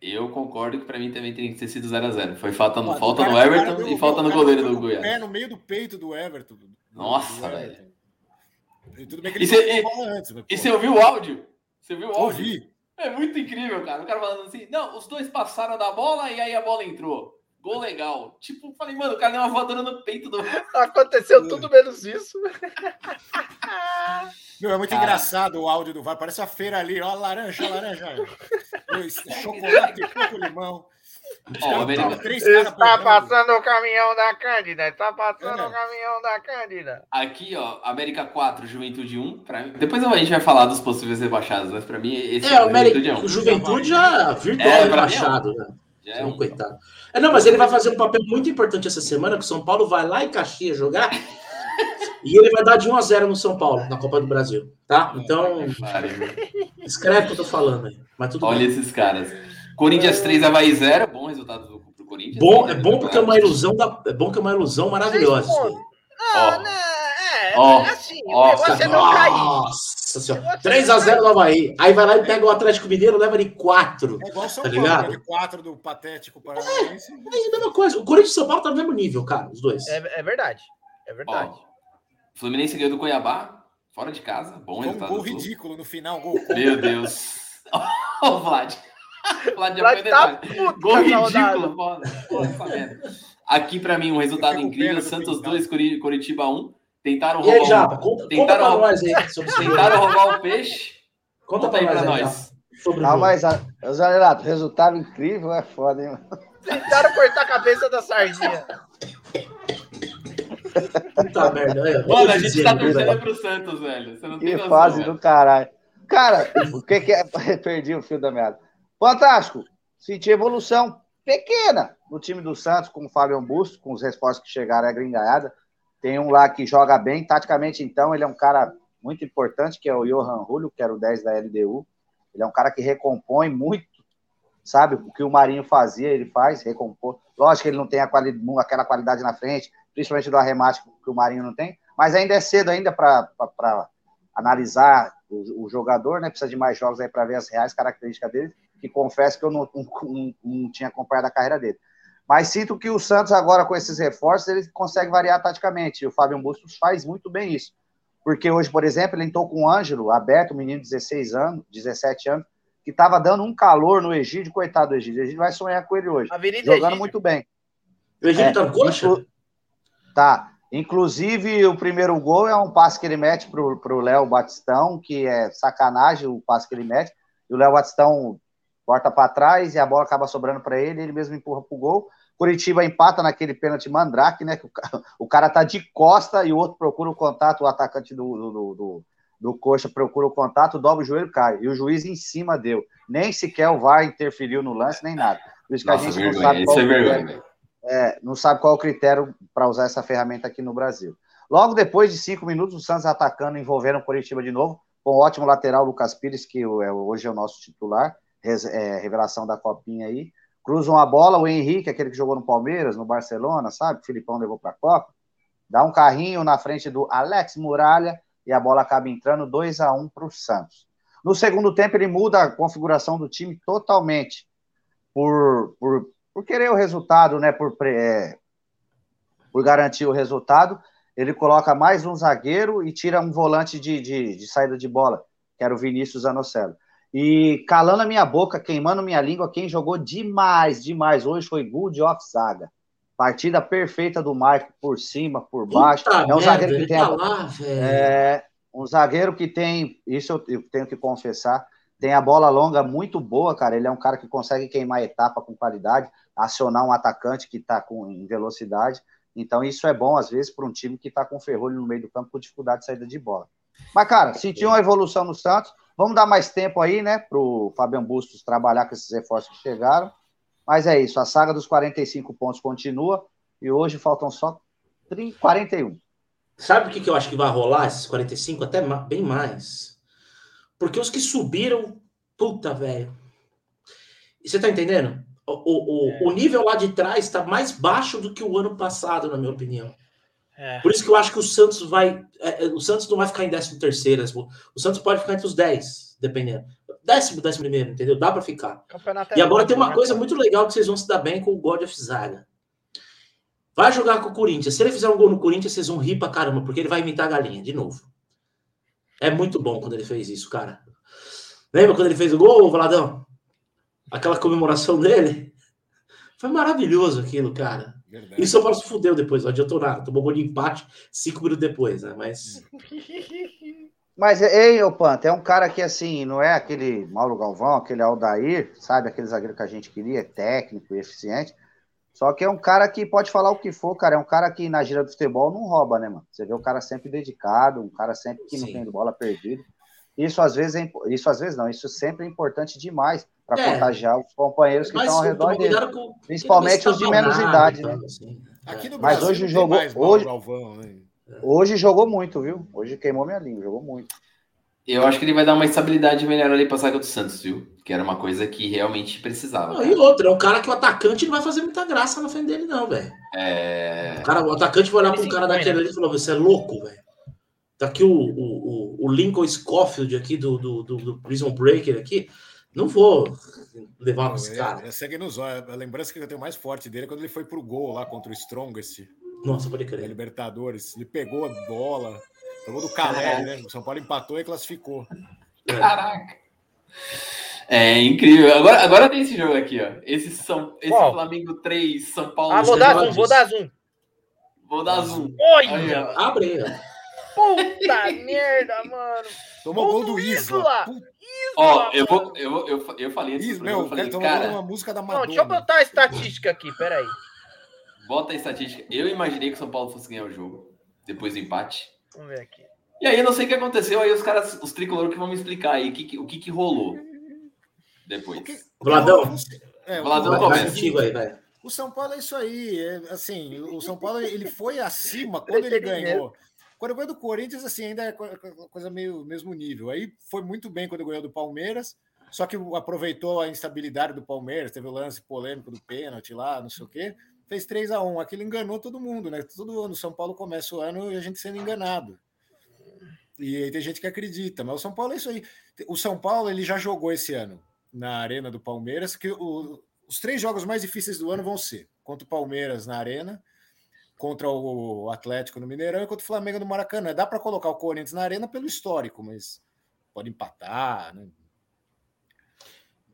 Eu concordo que pra mim também teria que ter sido 0x0. Foi falta no, falta cara- no Everton deu- e falta no goleiro do Goiás. pé no meio do peito do Everton. do- Nossa, do Everton. E tudo bem que ele E a você ouviu o áudio? Você viu o áudio? ouvi. É muito incrível, cara. O cara falando assim: não, os dois passaram da bola e aí a bola entrou. Gol legal. Tipo, falei, mano, o cara deu uma voadora no peito do. Aconteceu tudo menos isso. Meu, é muito Cara. engraçado o áudio do VAR. Parece a feira ali, ó, laranja, laranja. Dois, chocolate, coco, limão. Ó, América- Está passando o caminhão da Cândida. Está passando É. o caminhão da Cândida. Aqui, ó, América 4, Juventude 1. Pra... Depois a gente vai falar dos possíveis rebaixados, mas pra mim esse É, o Juventude é um. Juventude já virtual É, é rebaixado, né? Já É é um coitado. É, não, mas ele vai fazer um papel muito importante essa semana, que o São Paulo vai lá em Caxias jogar e ele vai dar de 1 a 0 no São Paulo, na Copa do Brasil, tá? Então, escreve o que eu tô falando aí. Mas tudo Olha bem. esses caras. Corinthians 3, Havaí 0. Bom resultado do pro Corinthians. Bom, é bom porque é uma ilusão da, é bom que é uma ilusão maravilhosa. isso aí. Ah, Ó. né? É, é assim. O negócio é não cair. Nossa senhora. Negócio é 3 a não 0 no Havaí. Aí vai lá e pega o Atlético Mineiro, leva de 4. É igual o São Tá Paulo, ligado? aquele 4 do Patético Paranaense. É a mesma coisa. O Corinthians e o São Paulo tá no mesmo nível, cara, os dois. É, é verdade. É verdade. Ó, Fluminense ganhou do Cuiabá, fora de casa. Bom Foi um resultado. gol ridículo no final, gol. Meu Deus. Ó, o Vlad. O Vlad já Vlad foi tá detalhe. puto Gol ridículo, merda. Aqui, pra mim, um resultado incrível: Santos Pintado. 2, Curi- Curitiba 1. Tentaram E aí, roubar, Japa, um- conta, conta tentaram, pra roubar- nós aí tentaram roubar o peixe. Conta Conta pra aí nós, pra aí, nós. Japa, sobre Ah, mas, ah, Zé Renato, resultado incrível é foda, hein? mano? Tentaram cortar a cabeça da sardinha. Puta merda. Mano, a gente tá né? torcendo pro Santos, velho. Você não tem Que noção, fase velho. do caralho. Cara, o que, que é. Perdi o fio da meada. Fantástico. Senti evolução pequena no time do Santos, com o Fábio Busto, com os reforços que chegaram à gringaiada. Tem um lá que joga bem. Taticamente, então, ele é um cara muito importante, que é o Johan Julio, que era o 10 da LDU. Ele é um cara que recompõe muito, sabe? O que o Marinho fazia, ele faz, recompor. Lógico que ele não tem quali aquela qualidade na frente, principalmente do arremate que o Marinho não tem, mas ainda é cedo ainda para analisar o, o, jogador, né? Precisa de mais jogos aí para ver as reais características dele, que confesso que eu não, não, não, tinha acompanhado a carreira dele. Mas sinto que o Santos agora, com esses reforços, ele consegue variar taticamente, e o Fábio Bustos faz muito bem isso. Porque hoje, por exemplo, ele entrou com o Ângelo, aberto, um menino de 16 anos, 17 anos, que estava dando um calor no Egídio, coitado do Egídio. O Egídio vai sonhar com ele hoje. Avenida jogando Egídio. muito bem. O Egídio é, tá coxa? Inclu... Tá. Inclusive, o primeiro gol é um passe que ele mete pro, pro Léo Batistão, que é sacanagem o passe que ele mete. E o Léo Batistão corta para trás e a bola acaba sobrando para ele, ele mesmo empurra pro gol. Curitiba empata naquele pênalti mandrake, né? Que o, cara, o cara tá de costa e o outro procura o contato, o atacante do, do, do, do Coxa procura o contato, dobra o joelho cai. E o juiz em cima deu. Nem sequer o VAR interferiu no lance, nem nada. Por isso que Nossa, a gente vergonha. não sabe Isso qual é o vergonha, velho. é, não sabe qual é o critério para usar essa ferramenta aqui no Brasil. Logo depois de cinco minutos, o Santos atacando, envolvendo o Curitiba de novo, com o ótimo lateral Lucas Pires, que é, hoje é o nosso titular, é, revelação da copinha aí. Cruzam a bola, o Henrique, aquele que jogou no Palmeiras, no Barcelona, sabe? O Filipão levou para a Copa. Dá um carrinho na frente do Alex Muralha e a bola acaba entrando 2 a 1 para o Santos. No segundo tempo, ele muda a configuração do time totalmente por, por, por querer o resultado, né? Por, é, por garantir o resultado. Ele coloca mais um zagueiro e tira um volante de, de, de saída de bola, que era o Vinícius Anocelo. E calando a minha boca, queimando minha língua, quem jogou demais, demais hoje foi Good of Zaga. Partida perfeita do Marco por cima, por baixo. Puta é um merda, zagueiro que tem tá a... lá, é, um zagueiro que tem, isso eu, eu tenho que confessar, tem a bola longa muito boa, cara. Ele é um cara que consegue queimar etapa com qualidade, acionar um atacante que está em velocidade. Então, isso é bom, às vezes, para um time que está com ferrolho no meio do campo com dificuldade de saída de bola. Mas, cara, sentiu uma evolução no Santos. Vamos dar mais tempo aí, né, para o Fabian Bustos trabalhar com esses reforços que chegaram. Mas é isso, a saga dos 45 pontos continua e hoje faltam só 30, 41. Sabe o que, que eu acho que vai rolar, esses 45? Até ma- bem mais. Porque os que subiram, puta, velho. E Você tá entendendo? O, o, o, o nível lá de trás está mais baixo do que o ano passado, na minha opinião. É. Por isso que eu acho que o Santos vai. é, é, o Santos não vai ficar em 13 terceiro. O Santos pode ficar entre os 10, dependendo. Décimo, décimo primeiro, entendeu? Dá para ficar. Campeonato E agora tem uma coisa muito legal que vocês vão se dar bem com o God of Zaga. Vai jogar com o Corinthians. Se ele fizer um gol no Corinthians, vocês vão rir pra caramba, porque ele vai imitar a galinha de novo. É muito bom quando ele fez isso, cara. Lembra quando ele fez o gol, Valadão? Aquela comemoração dele? Foi maravilhoso aquilo, cara. Verdade. E o São Paulo se fudeu depois, não adiantou nada. Tomou gol de empate cinco minutos depois, né? Mas. Mas, ei, ô Panta, é um cara que, assim, não é aquele Mauro Galvão, aquele Aldair, sabe? Aquele zagueiro que a gente queria, técnico e eficiente. Só que é um cara que pode falar o que for, cara. É um cara que na gira do futebol não rouba, né, mano? Você vê o cara sempre dedicado, um cara sempre que não Sim. tem bola perdida. Isso às vezes é, isso às vezes não, isso sempre é importante demais para É. contagiar os companheiros que Mas estão ao redor dele. com. Principalmente os de menos idade, né? Assim. Aqui no Mas Brasil hoje não tem jogou- mais hoje- Galvão, né? Hoje jogou muito, viu? Hoje queimou minha língua, jogou muito. Eu acho que ele vai dar uma estabilidade melhor ali pra saga do Santos, viu? Que era uma coisa que realmente precisava. Não, e outra, é um cara que o atacante não vai fazer muita graça na frente dele, não, velho. É... O, cara, o atacante vai olhar para um cara daquele né? ali e falar: você é louco, velho. Tá aqui o, o, o- o Lincoln Scofield aqui do, do, do, do Prison Breaker aqui. Não vou levar com esse cara. É, é segue nos olhos. A lembrança que eu tenho mais forte dele é quando ele foi pro gol lá contra o Strongest Nossa, pode crer. Libertadores. Ele pegou a bola, pegou do Caleri, né? O São Paulo empatou e classificou. Caraca. É incrível. Agora, agora tem esse jogo aqui, ó. Esse, São, esse Qual? Flamengo 3, São Paulo Ah, vou dar zoom, vou dar zoom. Vou dar zoom. Olha! Olha, Abre aí, ó. Puta merda, mano. Tomou Gol do Isla. Isla. Puta, Ó, eu vou. Eu, vou- eu, eu falei programa, meu, eu falei, cara, uma música da Não, Madonna. deixa eu botar a estatística aqui, peraí. bota a estatística. Eu imaginei que o São Paulo fosse ganhar o jogo. Depois do empate. Vamos ver aqui. E aí eu não sei o que aconteceu, aí os caras, os tricolores que vão me explicar aí o que, que- o que, que rolou depois. O que- Vladão. É, o Vladão Vai, Vladão- vai começa. contigo aí, vai. O São Paulo é isso aí. é, assim, o São Paulo ele foi acima quando ele ganhou. Quando ganhou do Corinthians, assim, ainda é co- coisa meio mesmo nível. Aí foi muito bem quando ganhou do Palmeiras, só que aproveitou a instabilidade do Palmeiras, teve o lance polêmico do pênalti lá, não sei o quê. Fez 3 a 1 Aquilo enganou todo mundo, né? Todo ano São Paulo começa o ano e a gente sendo enganado. E aí tem gente que acredita, mas o São Paulo é isso aí. O São Paulo ele já jogou esse ano na Arena do Palmeiras, que o- os três jogos mais difíceis do ano vão ser contra o Palmeiras na Arena, contra o Atlético no Mineirão e contra o Flamengo no Maracanã. Dá para colocar o Corinthians na Arena pelo histórico, mas pode empatar, né?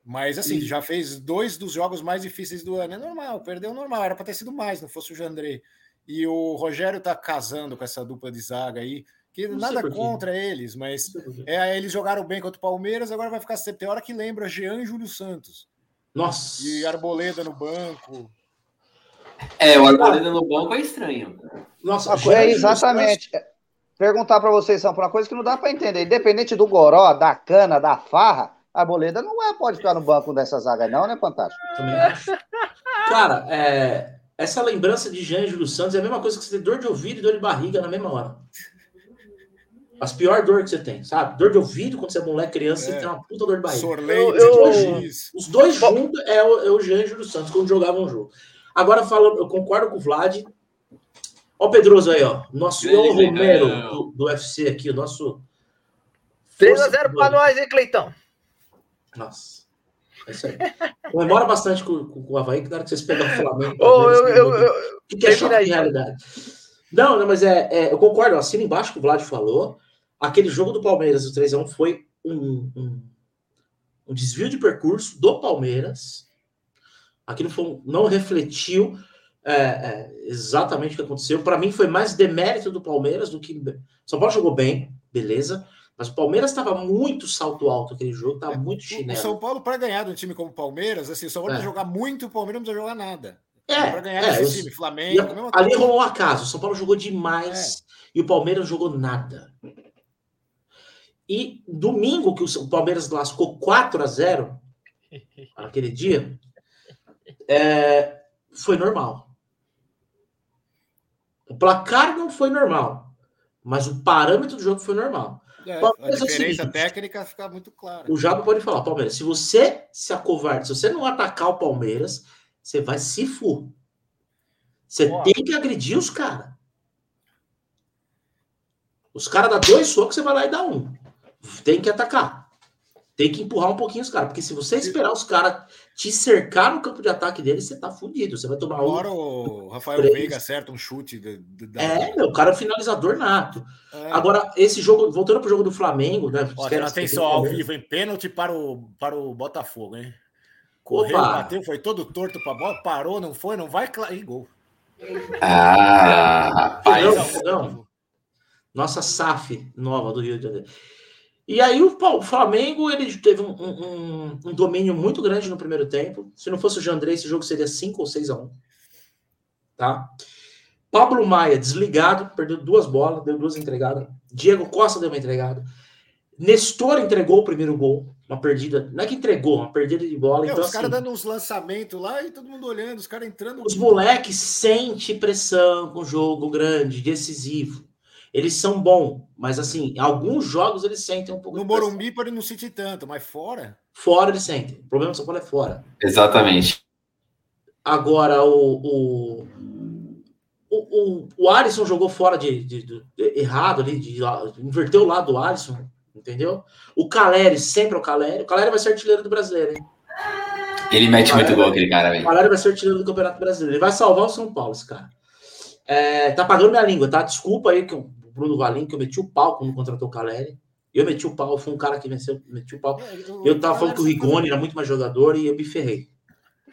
Mas assim, E- já fez dois dos jogos mais difíceis do ano. É normal, perdeu normal, era para ter sido mais, não fosse o Jandrei. E o Rogério tá casando com essa dupla de zaga aí, que Não nada contra eles, mas é, eles jogaram bem contra o Palmeiras, agora vai ficar. Tem hora que lembra Jean e Júlio Santos. Nossa. E Arboleda no banco. É, o Arboleda no banco é estranho. Nossa, coisa- é, exatamente. Perguntar para vocês, são uma coisa que não dá para entender. Independente do goró, da cana, da farra, a Boleda não é, pode ficar no banco dessa zaga, não, né, Fantástico? Também acho. Cara, é, essa lembrança de Jean e Júlio Santos é a mesma coisa que você ter dor de ouvido e dor de barriga na mesma hora. As piores dores que você tem, sabe? Dor de ouvido quando você é moleque criança, É. você tem uma puta dor de barriga. Eu- eu-. Os dois juntos é o, é o Jean e o Júlio Santos quando jogavam o jogo. Agora, falando, eu concordo com o Vlad. Ó o Pedroso aí, ó. Nosso Ion Romero do, do UFC aqui, o nosso. 3x0 pra nós, hein, Cleitão? Nossa. É isso aí. Comemora bastante com, com, com o Havaí, que na hora que vocês pegam o Flamengo. Ô, eu, eu, eu, que, que é choque de aí. realidade. Não, não, mas é, é, eu concordo, assina embaixo que o Vlad falou. Aquele jogo do Palmeiras, o 3x1, foi um, um, um desvio de percurso do Palmeiras. Aquilo foi não refletiu é, é, exatamente o que aconteceu. Para mim, foi mais demérito do Palmeiras do que. São Paulo jogou bem, beleza. Mas o Palmeiras estava muito salto alto aquele jogo, estava muito O chinelo. São Paulo, para ganhar de um time como o Palmeiras, assim, o São Paulo É. precisa jogar muito, o Palmeiras não precisa jogar nada. É, para ganhar é, desse eu- time, E Flamengo, a- ali rolou um acaso. O São Paulo jogou demais e o Palmeiras jogou nada. E domingo, que o o Palmeiras lascou 4 a 0 naquele dia, é, foi normal. O placar não foi normal, mas o parâmetro do jogo foi normal. É, a é diferença seguinte. técnica fica muito clara. O Jabo pode falar, Palmeiras, se você se acovarde, se você não atacar o Palmeiras, você vai se fu. Você Ó. tem que agredir os caras. Os caras dão dois socos, você vai lá e dá um. Tem que atacar. Tem que empurrar um pouquinho os caras. Porque se você esperar os caras te cercar no campo de ataque deles, você tá fudido. Você vai tomar um. Agora o Rafael Três. Veiga acerta um chute. de- de- da- É, meu, o cara é um finalizador nato. É. Agora, esse jogo, voltando pro jogo do Flamengo, né? Esquece- atenção ao vivo, em pênalti para o, para o Botafogo, hein? Correu, Opa. bateu, foi todo torto pra bola, parou, não foi, não vai, e gol. Ah, rapaz. Não, Nossa SAF nova do Rio de Janeiro. E aí o, o Flamengo ele teve um, um, um, domínio muito grande no primeiro tempo. Se não fosse o Jandrei, esse jogo seria 5 ou 6 a 1. Tá? Pablo Maia desligado, perdeu duas bolas, deu duas entregadas. Diego Costa deu uma entregada. Nestor entregou o primeiro gol, uma perdida. Não é que entregou, uma perdida de bola. então, os caras assim, dando uns lançamentos lá e todo mundo olhando, os caras entrando. Os moleques sentem pressão com jogo grande, decisivo. Eles são bons, mas assim, alguns jogos eles sentem um pouco. No Morumbi pode não sentir tanto, mas fora. Fora eles sentem. O problema do São Paulo é fora. Exatamente. Agora, o, o, o, o, o Alisson jogou fora de, de, de, de errado ali, de, inverteu o lado do Alisson entendeu? O Caleri, sempre é o Caleri. O Caleri vai ser artilheiro do brasileiro, hein? Ele mete muito gol, aquele cara, velho. O Caleri vai ser artilheiro do Campeonato Brasileiro. Ele vai salvar o São Paulo, esse cara. É, tá pagando minha língua, tá? Desculpa aí que o Bruno Valim, que eu meti o pau quando contratou o Caleri. Eu meti o pau, foi um cara que venceu, meti o pau. É, eu tava falando que o Rigoni era muito mais jogador e eu me ferrei.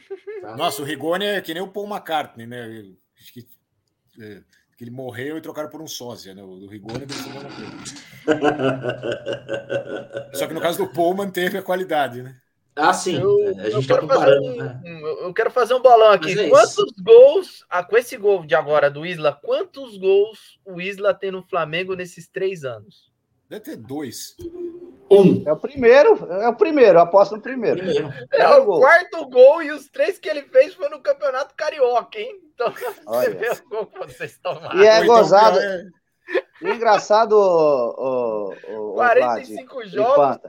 Tá? Nossa, o Rigoni é que nem o Paul McCartney, né? Acho que é, que ele morreu e trocaram por um sósia, né? O do Rigoni Só que no caso do Paul manteve a qualidade, né? Ah, sim. Eu, a gente tá comparando. Um, né? Eu quero fazer um bolão aqui. É quantos isso. gols, ah, com esse gol de agora do Isla, quantos gols o Isla tem no Flamengo nesses três anos? Deve ter dois. Um. É o primeiro, é o primeiro, eu aposto no primeiro. primeiro. É, o gol. quarto gol e os três que ele fez foi no Campeonato Carioca, hein? Então Olha. você vê o gol que vocês tomaram. E é então, gozado. É... engraçado, o, o, 45 Vlad, jogos,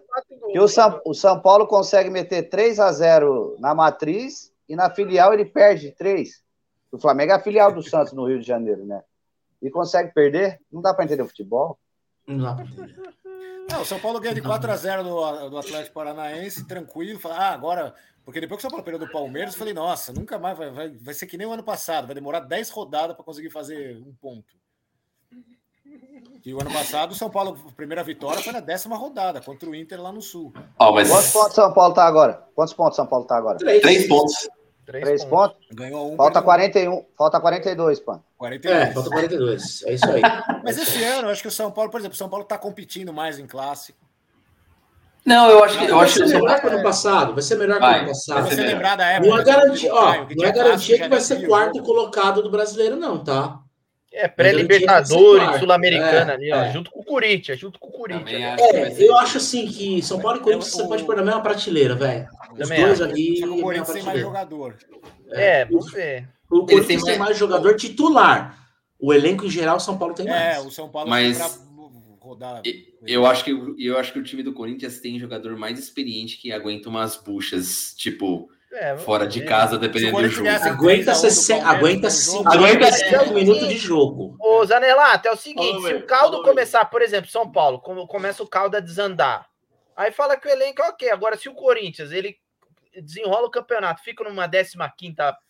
que o São, o São Paulo consegue meter 3 a 0 na matriz e na filial ele perde 3. O Flamengo é a filial do Santos no Rio de Janeiro, né? E consegue perder? Não dá para entender o futebol. Não dá para entender. Não, o São Paulo ganha de 4 a 0 do, do Atlético Paranaense, tranquilo. Fala, ah, agora. Porque depois que o São Paulo perdeu do Palmeiras, eu falei, nossa, nunca mais vai, vai, vai ser que nem o ano passado, vai demorar 10 rodadas para conseguir fazer um ponto. E o ano passado, o São Paulo, a primeira vitória foi na décima rodada contra o Inter lá no Sul. Oh, mas... Quantos pontos São Paulo está agora? Quantos pontos São Paulo está agora? Três, Três pontos. Três, Três pontos. pontos. Ganhou um. Falta 41, falta 42, pô. 42. É, falta 42. É isso aí. Mas esse ano, eu acho que o São Paulo, por exemplo, o São Paulo está competindo mais em clássico. Não, eu acho que. Eu vai acho ser melhor que o ano passado. Vai ser melhor que o ano passado. Vai ser lembrar da época. Não é garantia, ó, não é garantia que vai ser quarto colocado do brasileiro, não, tá? É, pré-Libertadores, Sul-Americana é, ali, ó, é. junto com o Corinthians, junto com o Corinthians. É, eu acho assim que São Paulo e Corinthians você pode pôr na mesma prateleira, velho. Os dois acho. ali. O Corinthians tem mais jogador. É, vamos ver. O Corinthians tem mais... tem mais jogador titular. O elenco em geral, o São Paulo tem mais. É, o São Paulo Mas... tem pra rodar. Eu acho, que, eu acho que o time do Corinthians tem jogador mais experiente que aguenta umas buchas, tipo, é, fora de casa, dependendo do jogo. Aguenta 60, aguenta 5 aguenta cinco minutos de jogo. Ô, Zanelato, é o seguinte: se o caldo começar, por exemplo, São Paulo, como começa o caldo a desandar, aí fala que o elenco é ok. Agora, se o Corinthians ele desenrola o campeonato, fica numa 15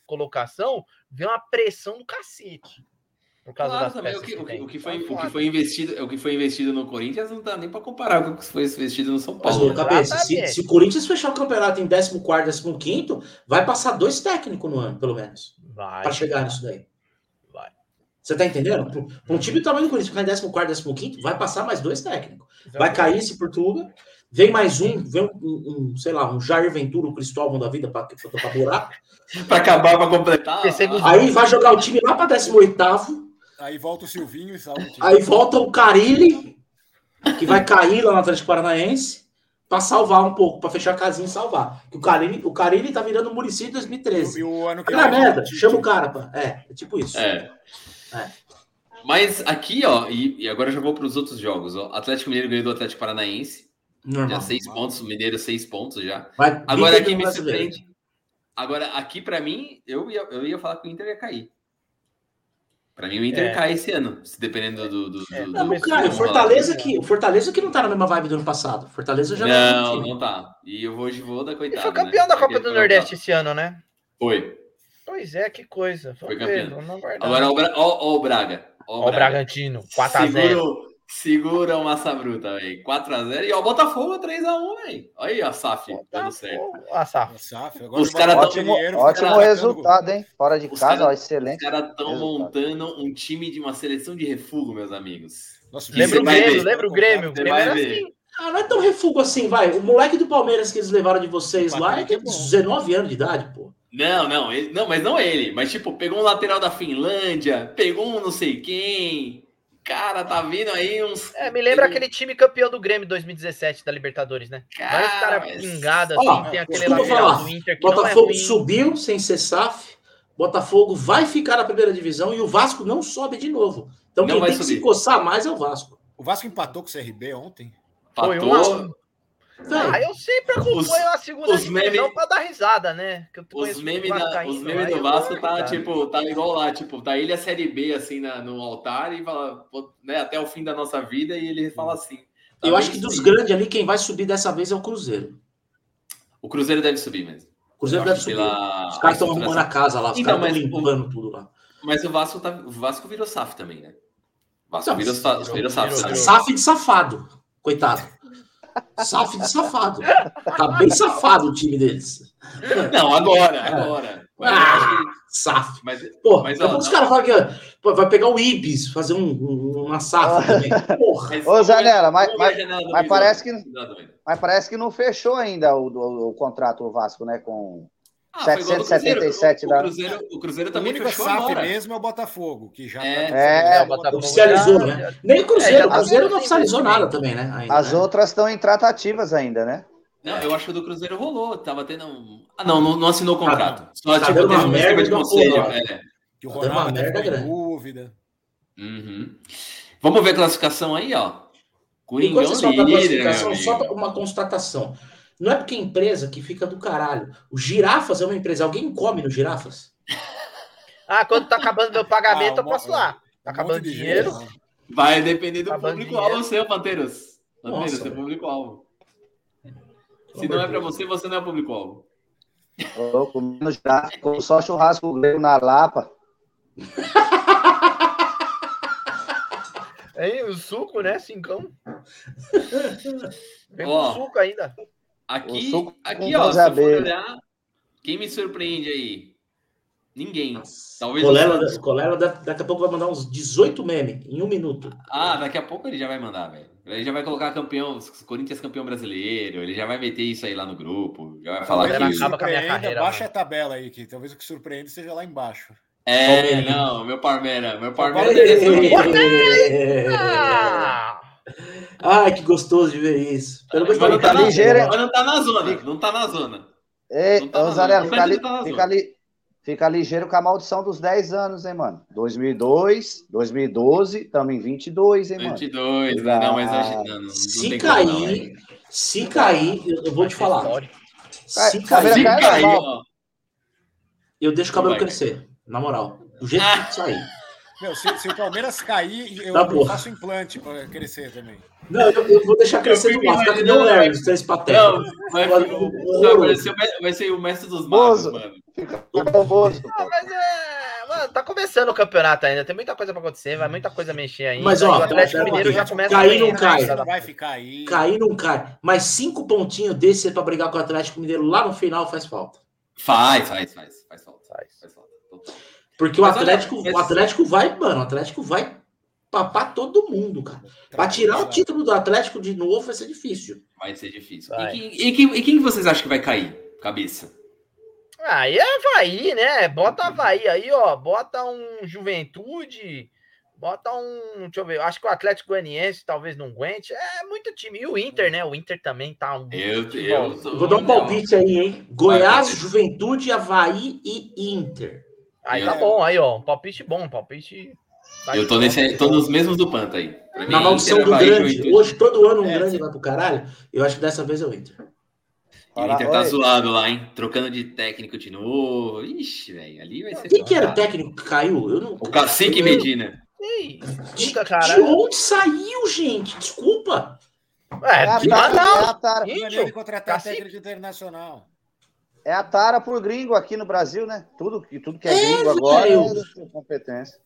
colocação, vem uma pressão do cacete. Por causa claro, das também, o que, que, o, que foi, o que foi investido, o que foi investido no Corinthians não dá nem para comparar com o que foi investido no São Paulo. Mas, cabeça, se, se, o Corinthians fechar o campeonato em 14 15 vai passar dois técnicos no ano, pelo menos. Para chegar nisso daí. Vai. Você tá entendendo? Para um time do tamanho do Corinthians ficar em 14 15 vai passar mais dois técnicos. Exatamente. Vai cair esse Portuga, vem mais um, vem um, um, sei lá, um Jair Ventura, o Cristóvão da vida para buraco. para acabar, para completar. Aí vai jogar o time lá para 18 Aí volta o Silvinho e salva o Aí volta o Carilli, que vai cair lá no Atlético Paranaense, para salvar um pouco, para fechar a casinha e salvar. O Carilli, o Carilli tá virando o Murici de 2013. E o ano que Na merda, chama o cara, pá. É, é tipo isso. É. é. Mas aqui, ó, e, e agora eu já vou para os outros jogos. Ó. Atlético Mineiro ganhou do Atlético Paranaense. Normal, já seis normal. pontos, Mineiro seis pontos já. Vai, agora aqui me surpreende. Agora, aqui para mim, eu ia, eu ia falar que o Inter ia cair. Para mim, o Inter é. cai esse ano, se dependendo do. do, é, do, não, do cara, o Fortaleza, que, o Fortaleza que não tá na mesma vibe do ano passado. Fortaleza já não. Não, não tá. E eu vou de vou da coitada. Ele foi campeão né? da Copa do Nordeste esse ano, né? Foi. Pois é, que coisa. Vamos foi campeão. Ver, Agora, ó, ó, o Braga. Ó, o, Braga. o Bragantino, 4x0. Segura o Massa Bruta, velho. 4x0. E ó, o Botafogo 3x1, velho. Olha aí a SAF dando certo. A SAF. SAF, agora Os o caras Ótimo, dinheiro, ótimo fica resultado, hein? Fora de Os casa, cara- ó, Os excelente. caras estão montando um time de uma seleção de refúgio, meus amigos. Nossa, Lembra Lembra o Grêmio, lembra o Grêmio. O Você Grêmio vai ver. assim. Ah, não é tão refugo assim, vai. O moleque do Palmeiras que eles levaram de vocês lá é Patrick é tem bom. 19 anos de idade, pô. Não, não, ele, não, mas não ele. Mas, tipo, pegou um lateral da Finlândia, pegou um não sei quem. Cara, tá vindo aí uns. É, me lembra aquele time campeão do Grêmio 2017 da Libertadores, né? Vários Cara, caras mas- pingados, assim, tem aquele lateral falar. do Inter que não é Botafogo ruim. subiu sem ser SAF. Botafogo vai ficar na primeira divisão e o Vasco não sobe de novo. Então Não quem vai tem que se subir. coçar mais é o Vasco. O Vasco empatou com o CRB ontem. Foi Patou. um Ah, eu sempre acompanho Os- a segunda os divisão meme- pra dar risada, né? Que eu Os memes, aí do Vasco tá risada. tipo, tá igual lá, tipo, tá ele a Série B assim na- no altar e fala, né, até o fim da nossa vida, e ele fala assim. tá eu acho que dos aí. grandes ali, quem vai subir dessa vez é o Cruzeiro. O Cruzeiro deve subir mesmo. O Cruzeiro Eu deve subir. pela Os caras estão arrumando a casa lá, os Então, caras estão mas o- limpando tudo lá. Mas o Vasco, tá, o Vasco virou SAF também, né? O Vasco Não, virou, virou- virou SAF. virou- virou. SAF de safado. Coitado. SAF de safado. Tá bem safado o time deles. Não, agora, agora. Eu acho que- SAF. mas- Pô, Mas, ó, os caras falam que pô, vai pegar o Ibis, fazer um, um- uma SAF também. Porra. mas- Ô, Zanella, mas- mas- mas parece que-. Mas parece que não fechou ainda o, o- o contrato o Vasco, né? Com Ah, foi igual do 777 Cruzeiro. da- O Cruzeiro, o Cruzeiro O também único fechou SAF mesmo é o Botafogo, que já É. tá- É, o Botafogo Oficializou, já- né? Nem o Cruzeiro, É, o tá Cruzeiro não oficializou investimento. nada também, né? ainda, as né? outras estão em tratativas ainda, né? Não, eu acho que o do Cruzeiro rolou. Tava tendo. um- Ah, não, não, não assinou o contrato. Só, tá tipo, teve uma um merda de conselho. porra. É. que o Tá Ronaldo uma até merda dúvida. Uhum. Vamos ver a classificação aí, ó. Coringão Enquanto você solta a classificação, só uma constatação. Não é porque é empresa que fica do caralho. O Girafas é uma empresa. Alguém come no Girafas? Ah, quando tá acabando meu pagamento, Ah, eu posso lá. Tá Um acabando dinheiro. né? Vai depender do Acabando público-alvo dinheiro. seu, Panteiros. Panteiros, seu público-alvo. Se não é Deus. você, você não é público-alvo. Ô, comendo já, ficou só churrasco grego na Lapa. Hein, o suco, né? Cincão. Vem Ó. com suco ainda. Aqui, aqui ó, se eu for olhar, quem me surpreende aí? Ninguém. Talvez Colela. Colela da- daqui a pouco vai mandar uns 18 memes em um minuto. Ah, daqui a pouco ele já vai mandar, velho. Ele já vai colocar campeão, Corinthians campeão brasileiro, ele já vai meter isso aí lá no grupo, já vai falar que... acaba com a minha carreira, Baixa mano. a tabela aí, que talvez o que surpreende seja lá embaixo. É, não, meu Parmeira, meu Parmeira! Ai, que gostoso de ver isso. Pelo menos Mas não, tá mas não tá na zona, não tá na zona. Ei, Não tá fica, li- Não tá na fica, li- fica ligeiro com a maldição dos 10 anos, hein, mano? 2002, 2012, estamos em 22, hein, mano? 22, né? Não, mas acho não, não, não Se como não, cair, velho. se cair, eu vou te falar. Histórico. Se Cai- cair, Se cair, eu deixo o cabelo Não crescer. Na moral. Do jeito que sair. Meu, se, se o Palmeiras cair, eu, Tá faço implante para crescer também. Não, eu, eu vou deixar crescer lado. Tá que Não, patetas. vai, Olha, vai, o- vai ser o me- vai ser o mestre dos magos, mano. Fica famoso. Ah, mas é. Mano, tá começando o campeonato ainda. Tem muita coisa pra acontecer, vai muita coisa mexer ainda. Mas, ó, o Atlético Mineiro já começa cair a não cai. né? Não vai ficar aí. Cair não cai. Mas cinco pontinhos desse pra brigar com o Atlético Mineiro lá no final faz falta. Faz, faz, faz, faz falta. Porque o olha, Atlético, mas- o Atlético vai, mano, o Atlético vai papar todo mundo, cara. Pra tirar o título do Atlético de novo vai ser difícil. Vai ser difícil. Vai. E, quem, e, quem, e quem que vocês acham que vai cair? Cabeça. Aí é Havaí, né? Bota Havaí aí, ó. Bota um Juventude. Bota um. Deixa eu ver. Acho que o Atlético Goianiense talvez não aguente. É muito time. E o Inter, né? O Inter também tá um. Eu, futebol. eu, Eu Vou dar um palpite aí, hein? Goiás, Vai. Juventude, Havaí e Inter. Aí Eu- tá bom, aí, ó. Um palpite bom, um palpite. Eu tô, nesse, tô nos mesmos do Panta aí. Pra Na maldição do grande. Hoje todo ano um É, grande vai pro caralho. Eu acho que dessa vez é o Inter. E o Inter tá Oi. zoado lá, hein? Trocando de técnico de novo. Ixi, velho. Ali vai ser. Quem que era o técnico que caiu? Eu não. O Cacique Medina. Ei, De, puta, de cara. onde saiu, gente? Desculpa. É, É a de tara, é contratar técnico internacional. é a tara por gringo aqui no Brasil, né? Tudo, que- tudo que é, É, gringo agora é competência.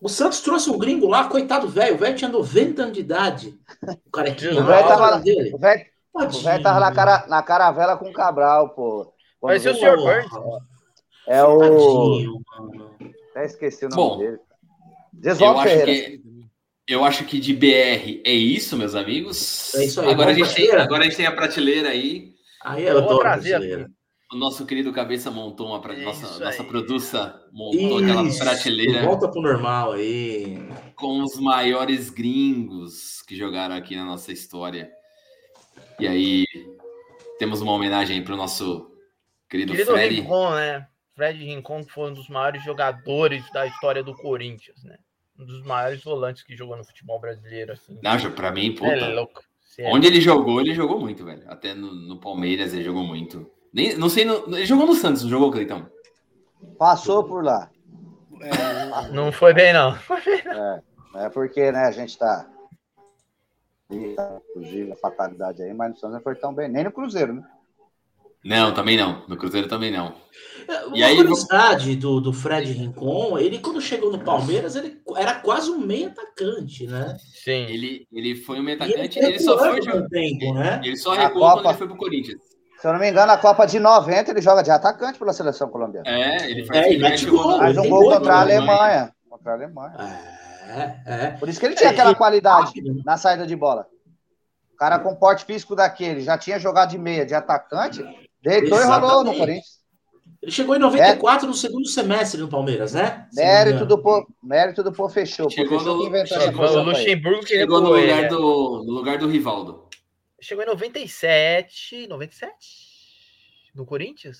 O Santos trouxe um gringo lá, coitado velho. O velho tinha 90 anos de idade. O carequinho. O velho lá, tava, dele. o velho, o velho tava na, cara, na caravela com o Cabral, pô. Quando Vai ser o senhor Burns. É o. Tadinho. Até esqueci o nome Bom, dele. Eu Desvaldo acho, que, eu acho que de BR é isso, meus amigos. É isso aí, Agora a, gente tem, agora a gente tem a prateleira aí. Aí Eu eu vou adoro trazer. O nosso querido Cabeça montou uma. pra- Isso Nossa, nossa produça montou aquela Isso, prateleira Volta pro normal aí. com os maiores gringos que jogaram aqui na nossa história. E aí, temos uma homenagem para o nosso querido, Querido Fred. Rincon, né? Fred Rincon que foi um dos maiores jogadores da história do Corinthians, né? Um dos maiores volantes que jogou no futebol brasileiro, assim. Não, para mim, puta. é louco. É Onde ele jogou, ele jogou muito, velho. Até no, no Palmeiras ele jogou muito. Nem, não sei, no- ele jogou no Santos, não jogou, Cleitão? Passou por lá. É, Não foi bem, não. É porque, né, a gente tá. Inclusive, a fatalidade aí, mas no Santos não foi tão bem. Nem no Cruzeiro, né? Não, também não. No Cruzeiro também não. Uma E aí, curiosidade do, do Fred Rincon, ele quando chegou no Palmeiras, ele era quase um meio atacante, né? Sim. Ele, ele foi um E atacante, ele só foi tempo, né? Ele só recuou Copa- quando ele foi pro Corinthians. Se eu não me engano, a Copa de 90 ele joga de atacante pela seleção colombiana. É, ele faz É, ele mete gol, no- Faz um gol gol contra a Alemanha. Contra a Alemanha. É, é. Por isso que ele tinha É, aquela qualidade Rápido. na saída de bola. O cara com porte físico daquele, já tinha jogado de meia, de atacante, deitou e rolou no Exatamente. Corinthians. Ele chegou em 94 no segundo semestre no Palmeiras, né? Mérito do, Po- mérito do Pô fechou. Chegou no- chegou Foi o posição pra ele. Luxemburgo que Chegou no lugar, né? do, no lugar do Rivaldo. Chegou em 97. 97? No Corinthians?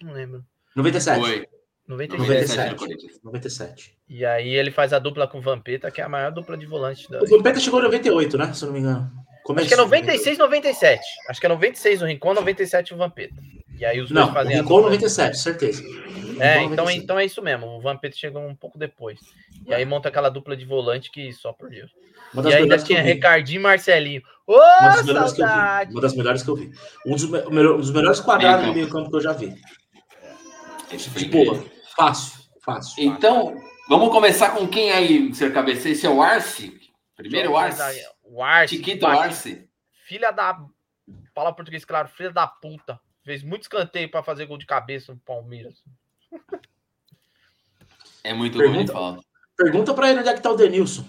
Não lembro. 97. Foi. 97. 97 no 97. Corinthians. 97. E aí ele faz a dupla com o Vampeta, que é a maior dupla de volante da. O Vampeta chegou em 98, né? Se eu não me engano. Acho que é 96, 97. Acho que é 96 o Rincon, 97 o Vampeta. E aí os Não, dois o fazem a Rincon dupla. 97, certeza. É, então, 97. então é isso mesmo. O Vampeta chegou um pouco depois. E aí monta aquela dupla de volante que só por Deus. Uma das E ainda melhores que tinha eu vi. Ricardinho e Marcelinho. Ô, Uma das melhores que eu vi. Uma das melhores que eu vi. Um dos, me- um dos melhores quadrados Meio no meio campo que eu já vi. Esse foi De incrível. boa. Fácil, fácil. Então, vamos começar com quem aí, Sr. Cabeceiro? Esse é o Arce? Primeiro o Arce? O Arce. Chiquito bate- Arce. Filha da. Fala português, claro. Filha da puta. Fez muito escanteio pra fazer gol de cabeça no Palmeiras. É muito Pergunta- bom de falar. Pergunta pra ele onde é que tá o Denilson.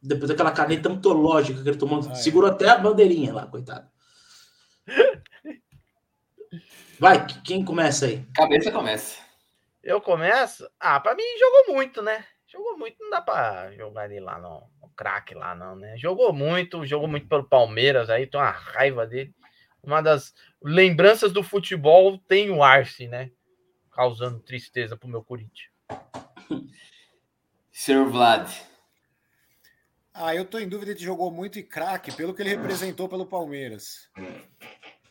Depois daquela caneta antológica que ele tomou. Ah, é. Segurou até a bandeirinha lá, coitado. Vai, que- quem começa aí? Cabeça começa. Eu começo. Ah, pra mim jogou muito, né? Jogou muito, não dá pra jogar ele lá, não. O craque lá, não, né? Jogou muito, jogou muito pelo Palmeiras, aí tem uma raiva dele. Uma das lembranças do futebol tem o Arce, né? Causando tristeza pro meu Corinthians. Sr. Vlad. Ah, eu tô em dúvida de jogou muito e craque pelo que ele representou pelo Palmeiras.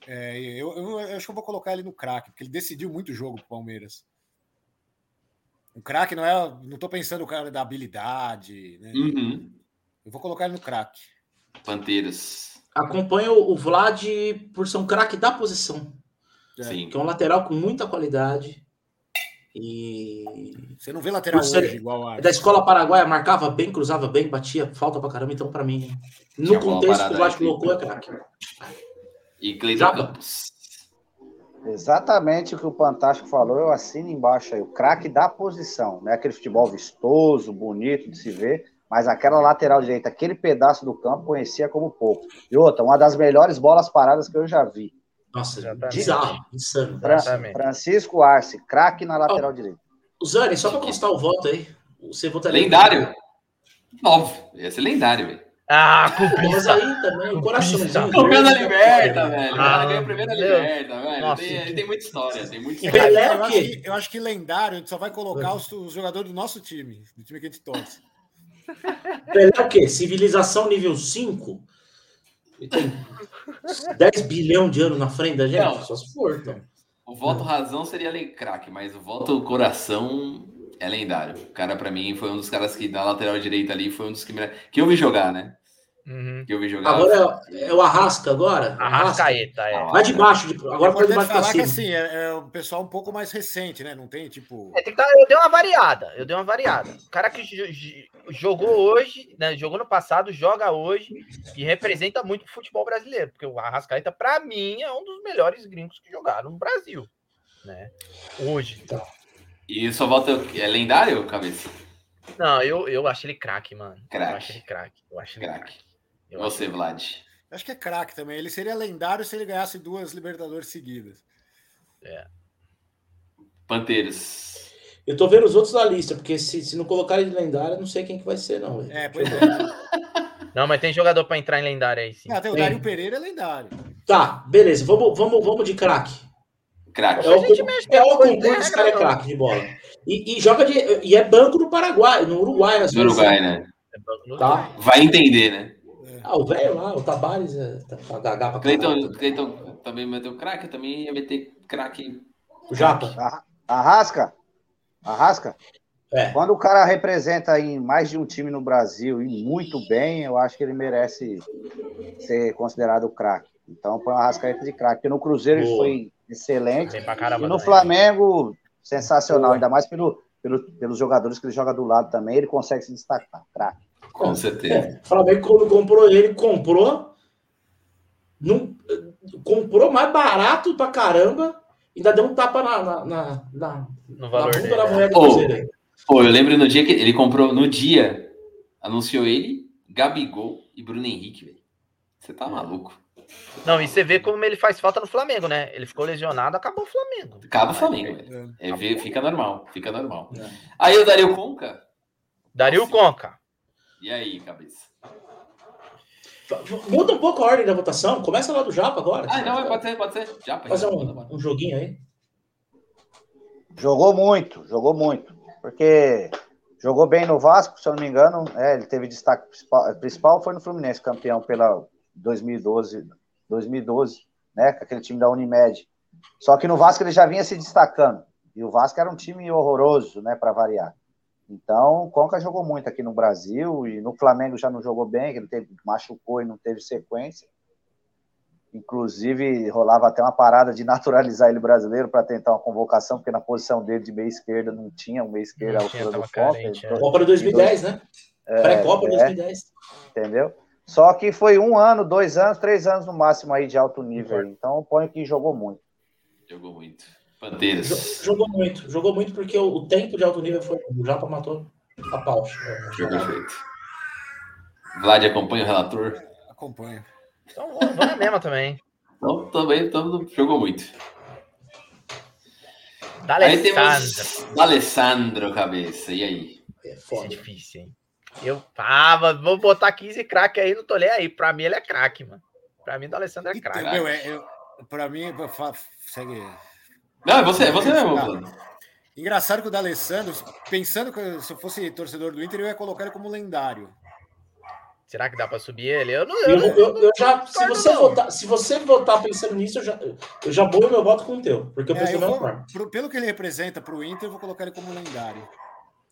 É, eu, eu- eu acho que eu vou colocar ele no craque, porque ele decidiu muito o jogo pro Palmeiras. O craque não é. Não tô pensando o cara da habilidade, né? Uhum. Eu vou colocar ele no craque. Panteiras. Acompanha o o Vlad por ser um craque da posição. É. Sim. Que é um lateral com muita qualidade. E Você não vê lateral Por ser- hoje igual a. da escola paraguaia marcava bem, cruzava bem, batia falta pra caramba. Então, pra mim, no Tinha contexto que o Vlad aí. colocou, é craque. E Cleiton. Campos. Exatamente o que o Fantástico falou, eu assino embaixo aí. O craque da posição. Não é aquele futebol vistoso, bonito de se ver, mas aquela lateral direita, aquele pedaço do campo, conhecia como pouco. E outra, uma das melhores bolas paradas que eu já vi. Nossa, Exatamente. bizarro, insano. Fra- Exatamente. Francisco Arce, craque na lateral direita. O Zani, só pra constar o voto aí. Você votaria Lendário. Óbvio. Ia ser lendário, velho. Ah, Mas cupista! aí também, o coraçãozinho. Campeão verde, da Liberta, velho. Ah, ganhou a primeira. Liberta, velho. Nossa, tem, que- tem muita história, tem muita história. Pelé é eu, o acho que, eu acho que lendário, a gente só vai colocar os, os jogadores do nosso time, do time que a gente torce. Pelé é o quê? Civilização nível 5? Ele tem 10 bilhão de anos na frente da gente? Não. Só se for, então. O voto razão seria lei craque, mas o voto coração é lendário. O cara, pra mim, foi um dos caras que da lateral direita ali foi um dos que, me... que eu vi jogar, né? Uhum. Que eu vi jogar. Agora é, é o Arrasca agora? Arrascaeta, é. Vai de baixo, de, agora foi de baixo falar que assim, é, é um pessoal um pouco mais recente, né? Não tem, tipo... É, tem que dar, eu dei uma variada, eu dei uma variada. O cara que jogou hoje, né, jogou no passado, joga hoje e representa muito o futebol brasileiro, porque o Arrascaeta, para mim, é um dos melhores gringos que jogaram no Brasil, né? Hoje. Então. E só volta... É lendário, Cabeça? Não, eu, eu acho ele craque, mano. Crack. Eu acho ele craque. Eu acho ele craque. Eu Você, acho... Vlad. Acho que é craque também. Ele seria lendário se ele ganhasse duas Libertadores seguidas. É. Panteiros. Eu tô vendo os outros na lista, porque se, se não colocar ele de lendário, eu não sei quem que vai ser, não. É, pois é. Não, mas tem jogador para entrar em lendário aí, sim. Ah, tem o Dário Pereira é lendário. Tá, beleza. Vamos, vamos, vamos de craque. Craque. É o, é o concurso, esse cara é craque de bola. E, e, joga de. E é banco no Paraguai, no Uruguai. No Uruguai, né? É tá? Vai entender, né? Ah, o velho lá, o Tabares, é, tá, tá gaga pra Cleiton, Cleiton também meteu craque, também ia meter craque. O Japa. Arrasca. Arrasca. É. Quando o cara representa em mais de um time no Brasil e muito bem, eu acho que ele merece ser considerado craque. Então põe o Arrascaeta de craque. Porque no Cruzeiro Boa. ele foi excelente. Caramba, e no Flamengo, sensacional. Boa. Ainda mais pelo, pelo, pelos jogadores que ele joga do lado também, ele consegue se destacar. Craque. Com certeza. É, o Flamengo, quando comprou ele, comprou. Não, comprou mais barato pra caramba. Ainda deu um tapa na, na, na, na, no valor na bunda da moeda do Cruzeiro. Pô, eu lembro no dia que ele comprou, no dia, anunciou ele, Gabigol e Bruno Henrique, velho. Você tá maluco. Não, e você vê como ele faz falta no Flamengo, né? Ele ficou lesionado, acabou o Flamengo. Acaba o Flamengo. É, é fica normal, fica normal. É. Aí o Dario Conca. Dario Conca. E aí, cabeça? Muda um pouco a ordem da votação. Começa lá do Japa agora. Ah, não, pode ser, pode ser. Japa. Fazer um, um joguinho aí. Jogou muito, jogou muito. Porque jogou bem no Vasco, se eu não me engano. É, ele teve destaque principal, principal foi no Fluminense, campeão pela 2012, 2012, né? Com aquele time da Unimed. Só que no Vasco ele já vinha se destacando. E o Vasco era um time horroroso, né, para variar. Então, o Conca jogou muito aqui no Brasil e no Flamengo já não jogou bem, ele teve, machucou e não teve sequência. Inclusive, rolava até uma parada de naturalizar ele brasileiro para tentar uma convocação, porque na posição dele de meia esquerda não tinha um meia esquerda à altura do Conca. Então, Copa de 2010, né? É, Pré-Copa de é, 2010. Entendeu? Só que foi um ano, dois anos, três anos no máximo aí de alto nível. Então, ponho que jogou muito. Jogou muito. Bandeiras. Jogou muito, jogou muito porque o, tempo de alto nível foi. O Japa matou a pau. Jogou feito. Vlad acompanha o relator? Acompanho. Então vamos na mesma também. Então, também então, jogou muito. D'Alessandro. D'Alessandro, cabeça. E aí? É, foda. é difícil, hein? Eu tava, vou botar 15 craque aí, não tô nem aí. Pra mim, ele é craque, mano. Pra mim, o D'Alessandro é craque. Meu, é, eu, pra mim, segue. Não, é você, é você mesmo. Engraçado que o D'Alessandro, pensando que se eu fosse torcedor do Inter, eu ia colocar ele como lendário. Será que dá para subir ele? Eu não. Eu, eu, eu, eu já, se você votar, se você votar pensando nisso, eu já, eu já boio meu voto com o teu, porque eu é, penso vou, Pelo que ele representa para o Inter, eu vou colocar ele como lendário.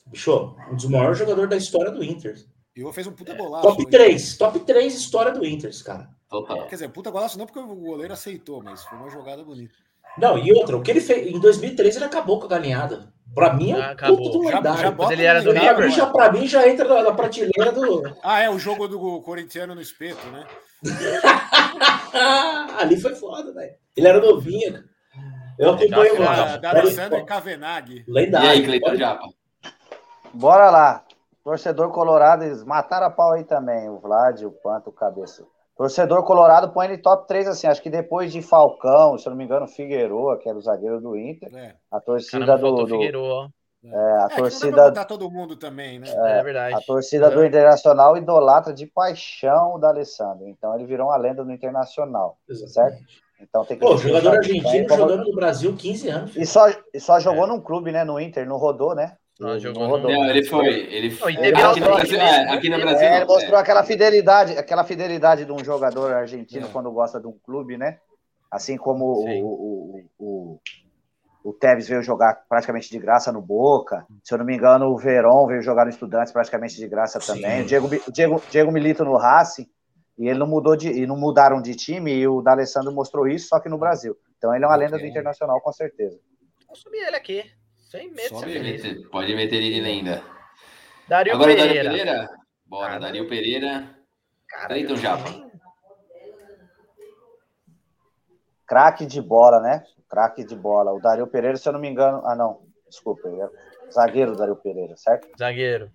Bicho, um dos maiores jogadores da história do Inter. E eu fez um puta golaço. Top 3, top 3 história do Inter, cara. Total. Quer dizer, puta golaço não porque o goleiro aceitou, mas foi uma jogada bonita. Não, e outra, o que ele fez em 2013 ele acabou com a galinhada. Pra mim é um ah, puta do lendário. Já, já ele era do pra, mim, já, pra mim já entra na, na, prateleira do. Ah, é o jogo do corintiano no espeto, né? Ali foi foda, velho. Ele era novinho. Eu acompanho lá. Da Alessandro Cavenaghi. Lendário. E aí, Cleiton Japa? Bora lá. Torcedor colorado, eles mataram a pau aí também. O Vlad, o Panto, o Cabeça. Torcedor colorado põe ele top 3, assim, acho que depois de Falcão, se eu não me engano, Figueroa, que era o zagueiro do Inter, é. a torcida Caramba, do... do é, a é, torcida... Não todo mundo também, né? É, é verdade. A torcida do Internacional idolatra de paixão o da Alessandro, então ele virou uma lenda no Internacional, Exatamente. certo? Então tem que Pô, jogador argentino jogando no Brasil 15 anos. E só, e só jogou é. num clube, né? No Inter, não rodou, né? Não, jogou no... não, ele foi. Ele foi. Não, ele aqui, no Brasil, é, aqui no Brasil. É, ele mostrou é. aquela fidelidade, aquela fidelidade de um jogador argentino é. quando gosta de um clube, né? Assim como o, o, o, o, Tevez veio jogar praticamente de graça no Boca. Se eu não me engano, o Verón veio jogar no Estudantes praticamente de graça também. O Diego, Diego, Diego Milito no Racing. E ele não mudou de, e não mudaram de time, e o D'Alessandro mostrou isso, só que no Brasil. Então ele é uma lenda do Internacional, com certeza. Vou subir ele aqui. Sem medo, Pode sem medo. meter, pode meter ele de lenda. Dario Agora o Pereira. Dario Pereira? Bora, Ah, Dario Pereira. Cara, Cleiton Japa. Craque de bola, né? Craque de bola. O Dario Pereira, se eu não me engano. Ah, não. Desculpa. Zagueiro Dario Pereira, certo? Zagueiro.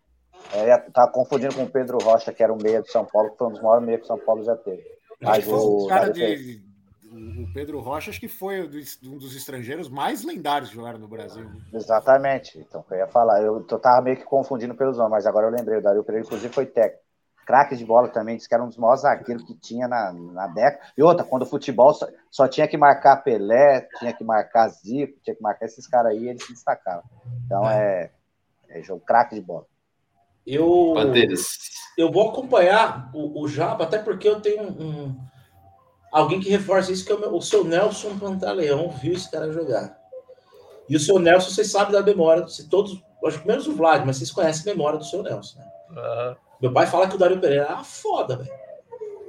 É, tá confundindo com o Pedro Rocha, que era o meia do São Paulo, que foi um dos maiores meios que São Paulo já teve. Mas o cara Dario Pereira- de. O Pedro Rocha, acho que foi um dos estrangeiros mais lendários que jogaram no Brasil. né? Exatamente. Então, eu ia falar. Eu, eu tava meio que confundindo pelos nomes, mas agora eu lembrei. O Dario Pereira, inclusive, foi técnico. Craque de bola também, disse que era um dos maiores zagueiros que tinha na, na década. E outra, quando o futebol só, só tinha que marcar Pelé, tinha que marcar Zico, tinha que marcar esses caras aí, eles se destacavam. Então é, é jogo craque de bola. Eu, eu vou acompanhar o, o Japa, até porque eu tenho um, um- alguém que reforça isso, que é o, meu- o seu Nelson Pantaleão viu esse cara jogar. E o seu Nelson, vocês sabem da memória, se todos, acho que menos o Vlad, mas vocês conhecem a memória do seu Nelson. né? Aham. Meu pai fala que o Dario Pereira era foda, velho.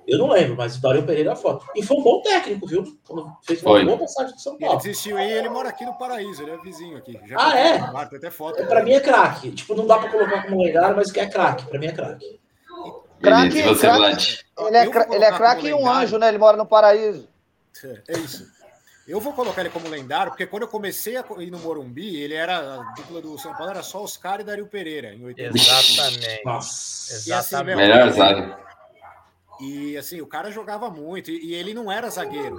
Eu não lembro, mas o Dario Pereira era foda. E foi um bom técnico, viu? Quando fez uma Foi. boa passagem de São Ele Paulo. desistiu aí ele mora aqui no Paraíso, ele é vizinho aqui. Já Ah, é? Ah, Tem até foto. É, Pra mim é craque. Tipo, não dá pra colocar como lendário, mas que é craque. Pra mim é craque. Craque, e você, craque. Ele é, cra- ele é craque e um anjo, né? Ele mora no paraíso. É isso. Eu vou colocar ele como lendário, porque quando eu comecei a ir no Morumbi, ele era. A dupla do São Paulo era só Oscar e Dario Pereira, em 80. Exatamente. Nossa. E assim, Exatamente. meu, Melhor zaga. E assim, o cara jogava muito, e, e ele não era zagueiro.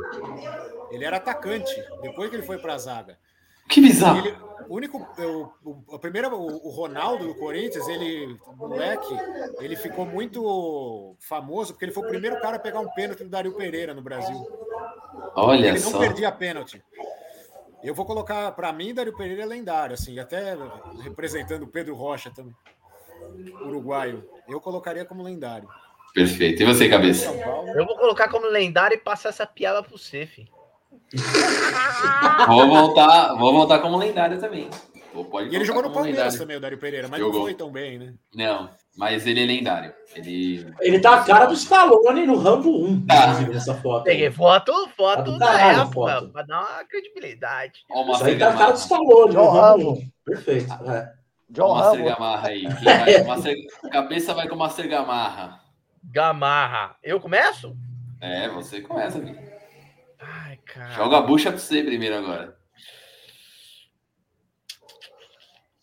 Ele era atacante, depois que ele foi pra zaga. Que bizarro. ele, o único, o, o, a primeira, o, o Ronaldo do Corinthians, ele, moleque, ele ficou muito famoso porque ele foi o primeiro cara a pegar um pênalti do Dario Pereira no Brasil. Olha ele não só. perdia pênalti. Eu vou colocar, para mim, Dario Pereira é lendário, assim, até representando o Pedro Rocha também, uruguaio. Eu colocaria como lendário. Perfeito. E você, cabeça? Eu vou colocar como lendário e passar essa piada pro você, filho. Vou voltar, vou voltar como lendário também. E ele jogou no Palmeiras lendário. também, o Dario Pereira, mas Jogou. não foi tão bem, né? Não, mas ele é lendário. Ele. Ele tá a cara do Stallone no Rambo 1, Tá. nessa foto. Peguei foto, foto Tá da época, foto. pra dar uma credibilidade. Ó, o Isso Master aí tá a cara do Stallone no John Rambo Rambo. 1. Perfeito. é. John o Master Rambo. Gamarra aí. Vai? Master... Cabeça vai com o Master Gamarra. Gamarra. Eu começo? É, você começa, amigo. Ai, cara. Joga a bucha pra você primeiro agora.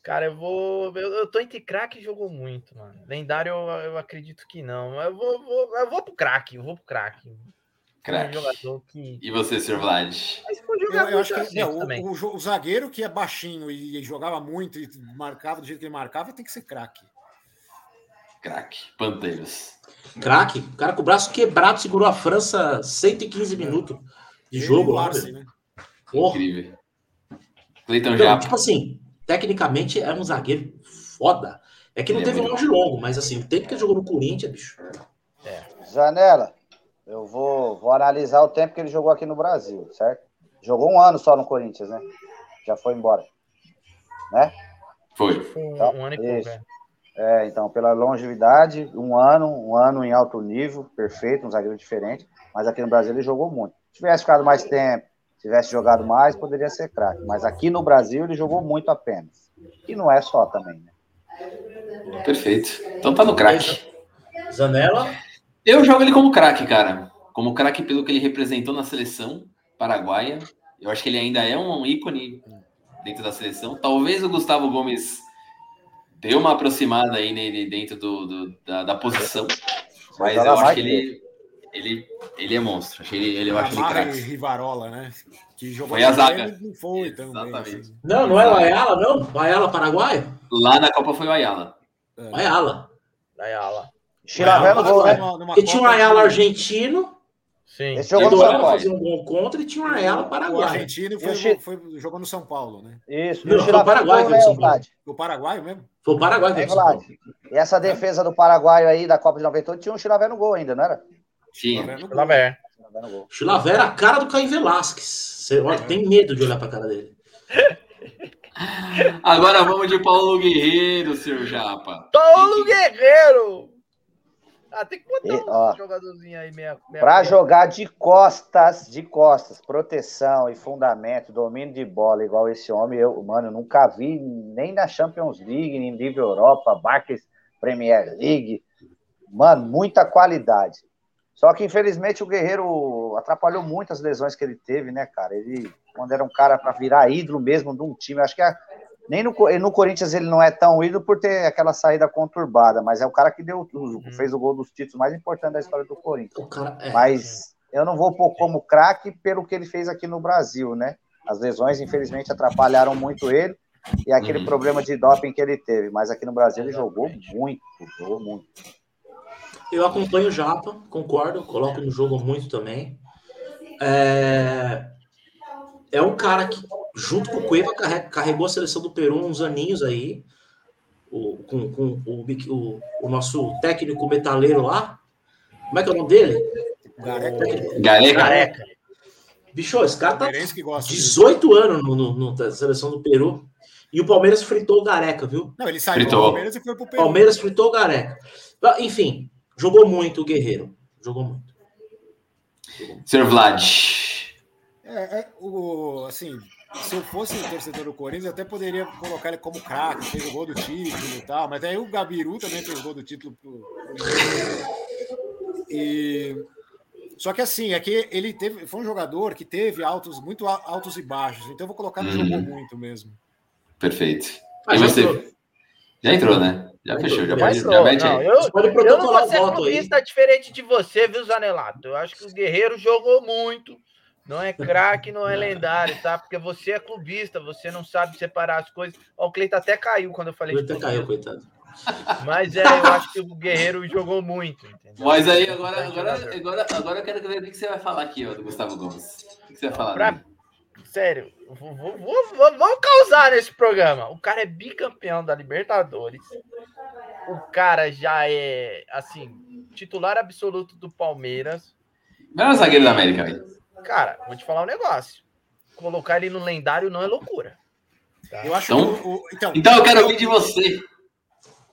Cara, eu vou. Eu, eu tô entre craque e jogou muito, mano. Lendário, eu, eu acredito que não. Eu vou, vou- eu vou pro craque, eu vou pro craque. Craque. Um jogador que. E você, Sr. Vlad? Eu, eu acho que não, também. o, o o zagueiro que é baixinho e, jogava muito e marcava do jeito que ele marcava tem que ser craque. Craque. Panteiros. Craque. O cara com o braço quebrado segurou a França 115 minutos de Ele jogo lá. Velho. né? Incrível. Cleiton Então, Japa. tipo assim, tecnicamente é um zagueiro foda. É que não é teve longe longo, mas assim, o tempo que ele jogou no Corinthians, bicho. Janela, eu vou, vou analisar o tempo que ele jogou aqui no Brasil, certo? Jogou um ano só no Corinthians, né? Já foi embora. Né? Foi. Foi um, Então, um ano e pouco, é. É, então, pela longevidade, um ano, um ano em alto nível, perfeito, um zagueiro diferente, mas aqui no Brasil ele jogou muito. Se tivesse ficado mais tempo, tivesse jogado mais, poderia ser craque. Mas aqui no Brasil ele jogou muito apenas. E não é só também, né? Perfeito. Então tá no craque. Zanella, Eu jogo ele como craque, cara. Como craque pelo que ele representou na seleção paraguaia. Eu acho que ele ainda é um ícone dentro da seleção. Talvez o Gustavo Gomes dê uma aproximada aí nele dentro do, do- da, da posição. Mas joga eu acho que ele, ele, ele é monstro. Achei ele, ele, eu acho ele e craque. Rivarola, né? Que jogou Foi a zaga. não foi. Exatamente. assim. não, não é o Ayala, não? O Ayala paraguaio? Lá na Copa foi o Ayala. É. Ayala. Ayala. Chilavé no gol, né? Porque tinha um Ayala argentino, Sim. Esse jogou no São Paulo. fazer um gol contra, e tinha um Ayala O paraguaio. argentino E foi, o Chi- foi- jogou no São Paulo, né? Isso. E Não, o foi o Paraguai que né, Paulo. Vlad? O Paraguai mesmo? Foi o Paraguai que É, ele São Paulo. Vlad. E essa defesa do Paraguai aí, da Copa de 98, tinha um Chilavé no gol ainda, não era? Tinha. Chilavé no gol. Laver. Chilavé no gol. Chilavé era a cara do Caio Velasquez. Você olha, tem medo de olhar pra cara dele. Agora vamos de Paulo Guerreiro, Sr. Japa. Paulo Guerreiro! Ah, tem que botar E, um ó, jogadorzinho aí meia, meia Para boca. jogar de costas, de costas, proteção e fundamento, domínio de bola igual esse homem, eu, mano, eu nunca vi nem na Champions League, nem nível Europa, Barclays Premier League. Mano, muita qualidade. Só que infelizmente o Guerreiro atrapalhou muito as lesões que ele teve, né, cara? Ele, quando era um cara para virar ídolo mesmo de um time, acho que a- nem no, no Corinthians ele não é tão ídolo por ter aquela saída conturbada, mas é o cara que deu, fez o gol dos títulos mais importantes da história do Corinthians. Cara, é, Mas eu não vou pôr como craque pelo que ele fez aqui no Brasil, né? As lesões, infelizmente, atrapalharam muito ele e aquele Uhum. problema de doping que ele teve. Mas aqui no Brasil ele jogou muito, jogou muito. Eu acompanho o Japa, concordo, coloco no jogo muito também. É, é um cara que, junto com o Cueva, carre- carregou a seleção do Peru uns aninhos aí, o, com, com o, o, o nosso técnico metaleiro lá. Como é que é o nome dele? Gareca, Gareca. Bicho, esse cara tá Palmeirense que gosta. disso. 18 anos no, no- no- na seleção do Peru. E o Palmeiras fritou o Gareca, viu? Não, ele saiu do Fritou. Palmeiras e foi pro Peru. Palmeiras fritou o Gareca. Ah, Enfim, jogou muito o Guerreiro. Jogou muito. Senhor Vlad. É, é, o, assim, se eu fosse torcedor do Corinthians, eu até poderia colocar ele como craque, fez o gol do título e tal, mas aí o Gabiru também fez gol do título pro, e só que assim, é que ele teve, foi um jogador que teve altos, muito al- altos e baixos, então eu vou colocar no Uhum. jogou muito mesmo. Perfeito. Ah, E já você? entrou. Já entrou, né? Já fechou. Já pode, já mete Não, eu, eu não vou o ser voto aí. clubista diferente de você, viu, Zanelato? Eu acho que o Guerreiro jogou muito. Não é craque, não é lendário, tá? Porque você é clubista, você não sabe separar as coisas. Ó, o Cleiton até caiu quando eu falei de até caiu, clubista. coitado. Mas é, eu acho que o Guerreiro jogou muito, entendeu? Mas aí, agora, Grande agora, agora, agora eu quero ver o que você vai falar aqui, ó, do Gustavo Gomes. O que você vai falar? Pra-? Sério, vou- vou- vou- vou- causar nesse programa. O cara é bicampeão da Libertadores. O cara já é, assim, titular absoluto do Palmeiras. Melhor zagueiro da América, velho. Cara, vou te falar um negócio. Colocar ele no lendário não é loucura. tá? Eu acho Então- que o, o- então, Então eu quero ouvir de você.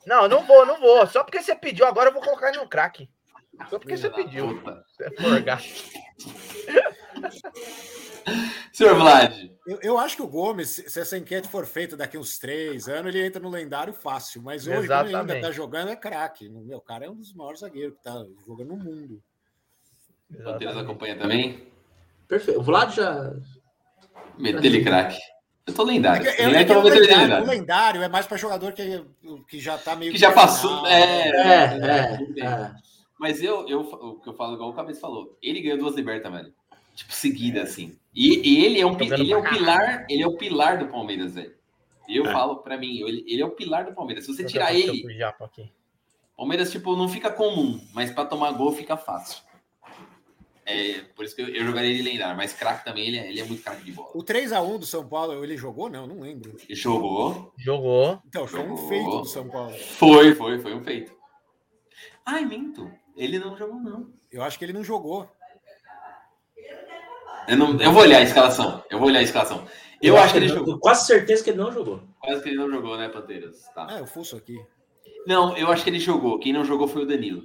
Não, não vou, não vou. Só porque você pediu, agora eu vou colocar ele no craque. Só porque você pediu. Puta. Você é forgado. Senhor Vlad. eu, eu acho que o Gomes, se essa enquete for feita daqui uns três anos, ele entra no lendário fácil. Mas hoje, quando ele ainda Exatamente. tá jogando, é craque. Meu, o cara é um dos maiores zagueiros que tá jogando no mundo. O Palmeiras acompanha também. Perfeito. O Vlad já. Metele craque. Eu tô lendário. É que- é- eu o, vou meter ele lendário, o lendário. é mais para jogador que, que já tá meio Que já passou. É, É, é, é, é. Mas eu, eu, o que eu falo, igual o Cabeça falou, ele ganhou duas libertas, velho. Tipo, seguida, assim. E, e ele é um ele é o pilar, ele é o pilar do Palmeiras, velho. Eu É. falo pra mim, ele, ele é o pilar do Palmeiras. Se você Vou tirar ele. Palmeiras, tipo, não fica comum, mas pra tomar gol fica fácil. É, por isso que eu, eu jogaria ele lendário, mas craque também, ele é, ele é muito craque de bola. O 3x1 do São Paulo, ele jogou? Não, não lembro. Ele jogou, Jogou. Então, foi um Jogou. feito do São Paulo. foi, foi, foi um feito. Ai, minto, ele não jogou, não. Eu acho que ele não jogou. Eu, não, eu vou olhar a escalação, eu vou olhar a escalação. Eu, acho que ele jogou. Tenho quase certeza que ele não jogou. Quase que ele não jogou, né, Panteiras? Tá. Ah, eu fuço aqui. Não, eu acho que ele jogou. Quem não jogou foi o Danilo.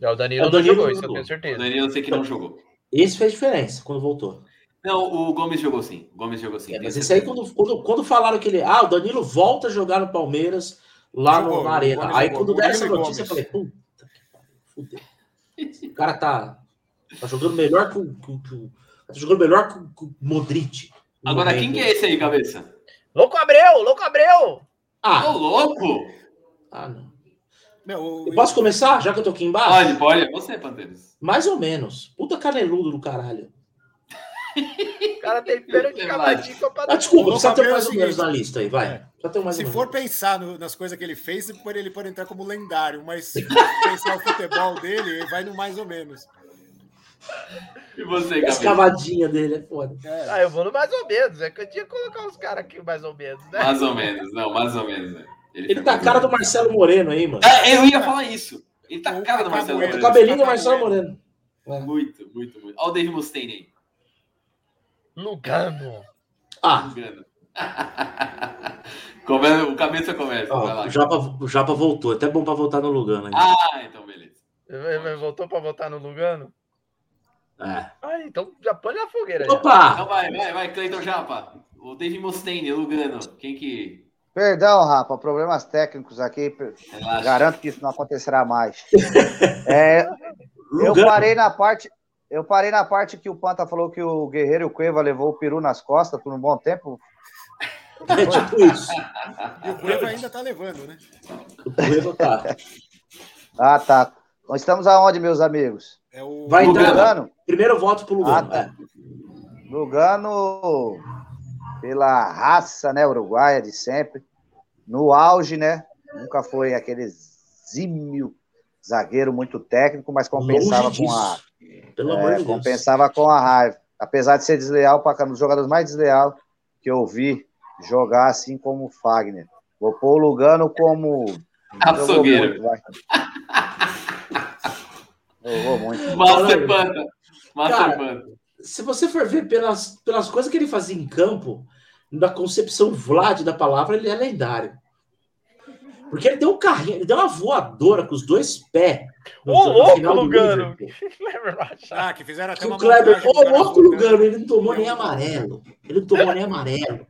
É, o Danilo, É, o não Danilo jogou, não isso eu jogou. tenho O certeza. Danilo eu sei que não jogou. Esse fez diferença quando voltou. Não, o Gomes jogou sim. O Gomes jogou sim. É, mas esse aí, quando, quando, quando falaram que ele. Ah, o Danilo volta a jogar no Palmeiras lá no- Jogou, na o Arena. Gomes Aí jogou, quando o deram essa notícia, eu falei, Gomes. puta que pariu, fudeu. O cara tá, tá jogando melhor que o. tá jogando melhor que o, que o Modric. Agora, quem que é esse aí, cabeça? Louco Abreu, louco Abreu! Ô, Ah, louco! ah, não. Meu, Eu posso começar, já que eu tô aqui embaixo? Pode, pode. É você, Panteiras. Mais ou menos. Puta caneludo do caralho. O cara tem pênalti Tem cavadinho pra Ah, desculpa, precisa ter é mais ou menos na lista aí, vai. é, se for menos. pensar no- nas coisas que ele fez, ele pode, ele pode entrar como lendário, mas se for pensar o futebol dele, ele vai no mais ou menos. E você, cavadinha dele é foda. É. Ah, eu vou no mais ou menos. É que eu tinha que colocar os caras aqui mais ou menos, né? Mais ou menos. Não, mais ou menos. né? Ele foi tá a cara do. Marcelo Moreno aí, mano. É, eu ia falar isso. Ele tá a cara do Marcelo Bueno. O Moreno. cabelinho do Marcelo. Moreno. É. Muito, muito, muito. Olha o Dave Mustaine aí. Lugano. Ah, Engano. Come- o cabeça começa. vai ó, lá. o, Japa, o Japa voltou. Até bom pra voltar no Lugano aí. Ah, então beleza. Voltou para votar no Lugano? É. Ah, então já põe na fogueira. já. Opa! Então vai, vai, vai, Cleiton Japa. O David Mustaine, Lugano. Quem que. Perdão, Rafa, problemas técnicos aqui. Relaxa. Garanto que isso não acontecerá mais. É, eu parei na parte. Eu parei na parte que o Panta falou que o Guerreiro e o Cueva levou o peru nas costas por um bom tempo. É tipo isso. E o Cueva ainda tá levando, né? O Cueva tá. Ah, tá. Nós estamos aonde, meus amigos? É o. Vai Lugano. entrar. Lugano? Primeiro voto pro Lugano. Ah, tá. Lugano, pela raça, né, uruguaia de sempre. No auge, né? Nunca foi aquele zímio zagueiro muito técnico, mas compensava com a. Pelo amor É, de Deus. compensava com a raiva. Apesar de ser desleal, para um dos jogadores mais desleal que eu vi jogar assim como o Fagner. Vou pôr o Lugano como. Açougueiro. Muito. Jogou muito. Master Panta. Master Panta. Se você for ver pelas, pelas coisas que ele fazia em campo, na concepção Vlad da palavra, ele é lendário. Porque ele deu um carrinho, ele deu uma voadora com os dois pés. Ô, no louco, Lugano. Ah, que fizeram até Que uma o Kleber, ô louco voltando. Lugano, ele não tomou nem amarelo. Ele não tomou nem amarelo.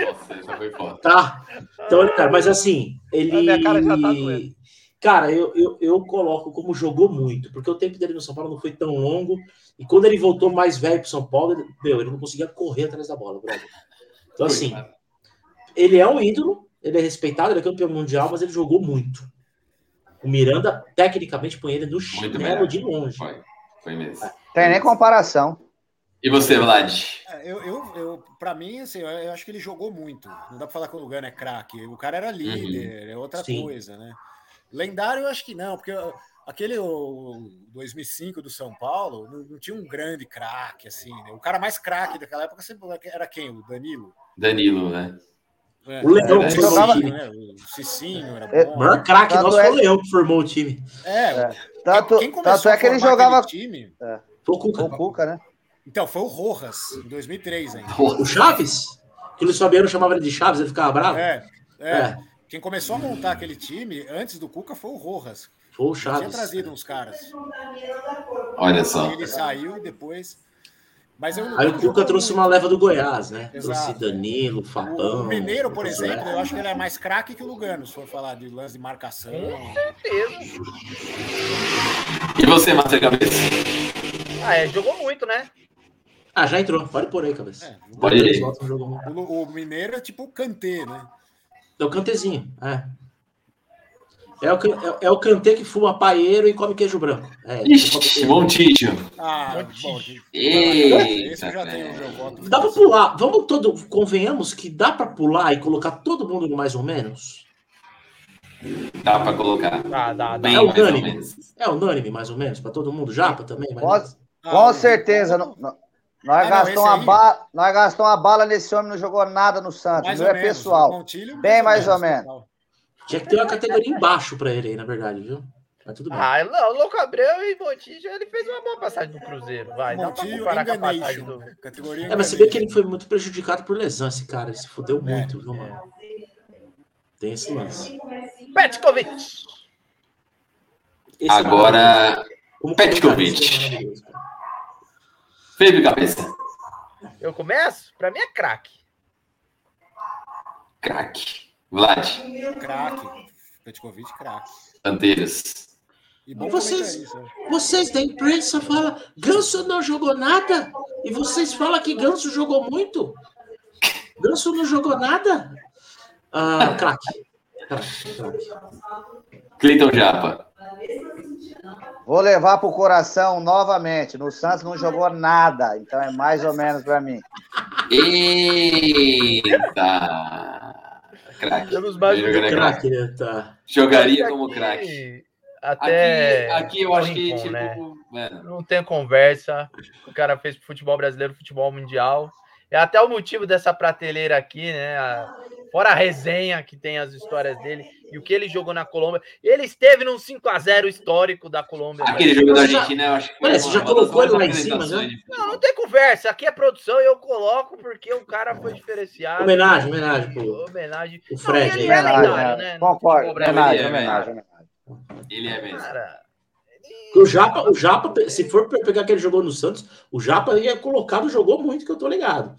Nossa, essa foi foda. Tá? Então, cara, mas assim, ele. A minha cara já tá doendo. Cara, eu, eu, eu coloco como jogou muito, porque o tempo dele no São Paulo não foi tão longo. E quando ele voltou mais velho pro São Paulo, ele, meu, ele não conseguia correr atrás da bola, brother. Então, assim, ele é um ídolo, ele é respeitado, ele é campeão mundial, mas ele jogou muito. O Miranda, tecnicamente, põe ele no chinelo de longe. Foi. Foi mesmo. Tem nem comparação. E você, Vlad? É, Eu, eu, eu, pra mim, assim, eu, acho que ele jogou muito. Não dá pra falar que o Lugano é craque. O cara era líder, é outra Sim. coisa, né? Lendário, eu acho que não, porque aquele o, 2005 do São Paulo não, não tinha um grande craque, assim, né? O cara mais craque daquela época sempre era quem? O Danilo? Danilo, né? É, O Leão é, que o jogava- Cicinho, né? O Cicinho era É, bom. O maior craque nosso é- foi o Leão que formou o time. É, Tanto, quem começou tanto é a que ele formar jogava time, Foi o Cuca. o Cuca, né? então, foi o Rojas, em 2003 ainda. O Chaves? Que o Luiz Fabiano chamava ele de Chaves, ele ficava bravo. É, é. É. Quem começou a montar aquele time antes do Cuca foi o Rojas. Foi o Já tinha Chaves. trazido uns caras. Olha só. Ele saiu e depois. Mas eu, Aí o Cuca trouxe uma leva do Goiás, né? Exato. Trouxe Danilo, Fabão. o Mineiro, por exemplo, eu acho que ele é mais craque que o Lugano, se for falar de lance de marcação. Com certeza. E você, Master Cabeça? Ah, é, jogou muito, né? Ah, já entrou. Pode pôr aí, cabeça. É, Pode ir. O, o Mineiro é tipo o Kantê, né? É o cantezinho, é. É o, é, é o que fuma paeiro e come queijo branco. É, Ixi, Montijo. Ah, Monte. bom, Eita, esse eu já tenho o velho. meu voto. Dá pra pular. Vamos todo. Convenhamos que dá pra pular e colocar todo mundo no mais ou menos? Dá pra colocar. Dá, dá, dá. É menos. É unânime, mais ou menos, pra todo mundo? Japa também? Ah, Com o- certeza. não- não- nós, Ah, não, gastamos uma aí- ba... nós gastamos uma bala nesse homem, não jogou nada no Santos. Mais ou é menos, pessoal. o Montilho, Bem mais ou menos. total. Tinha que ter uma categoria embaixo pra ele aí, na verdade, viu? Mas tudo bem. Ah, não, Louco Abreu e Montijo, ele fez uma boa passagem no Cruzeiro. Vai, Montilho comparar com a passagem do... Categoria É, mas você vê que ele foi muito prejudicado por lesão, esse cara. Ele se fudeu É. muito, viu, mano? Tem esse lance. Petkovic. Esse é Agora. Como Petkovic. comentarista, é maravilhoso, cara. Felipe Cabeça. Eu começo? Pra mim é craque. Craque. Vlad. Craque. Petkovic, craque. Canteiros. E bom vocês- comentarista, né? Vocês da imprensa falam, Ganso não jogou nada? E vocês falam que Ganso jogou muito? Ganso não jogou nada? Ah, craque. Cleiton Japa. Vou levar pro coração novamente. No Santos não jogou nada. Então é mais ou menos pra mim. Eita! Craque. É craque. Craque, né? Tá. Jogaria Aqui, como craque. Até. Aqui, aqui eu acho que, tipo, né? mano, Não tem conversa. O cara fez futebol brasileiro, futebol mundial. É até o motivo dessa prateleira aqui, né? A- Fora a resenha que tem as histórias dele e o que ele jogou na Colômbia. Ele esteve num 5x0 histórico da Colômbia. aquele jogo da Argentina, eu acho que Olha, você já colocou ele lá em cima, né? Não, não tem conversa. Aqui é produção e eu coloco porque o cara foi diferenciado. Homenagem, homenagem pro, Homenagem. Não, Fred. ele né? é lendário, né? né? Concordo. Homenagem, é, homenagem, homenagem. Ele é mesmo. Cara, O Japa, o Japa, se for pegar que ele jogou no Santos, o Japa ia colocado, jogou muito, que eu tô ligado.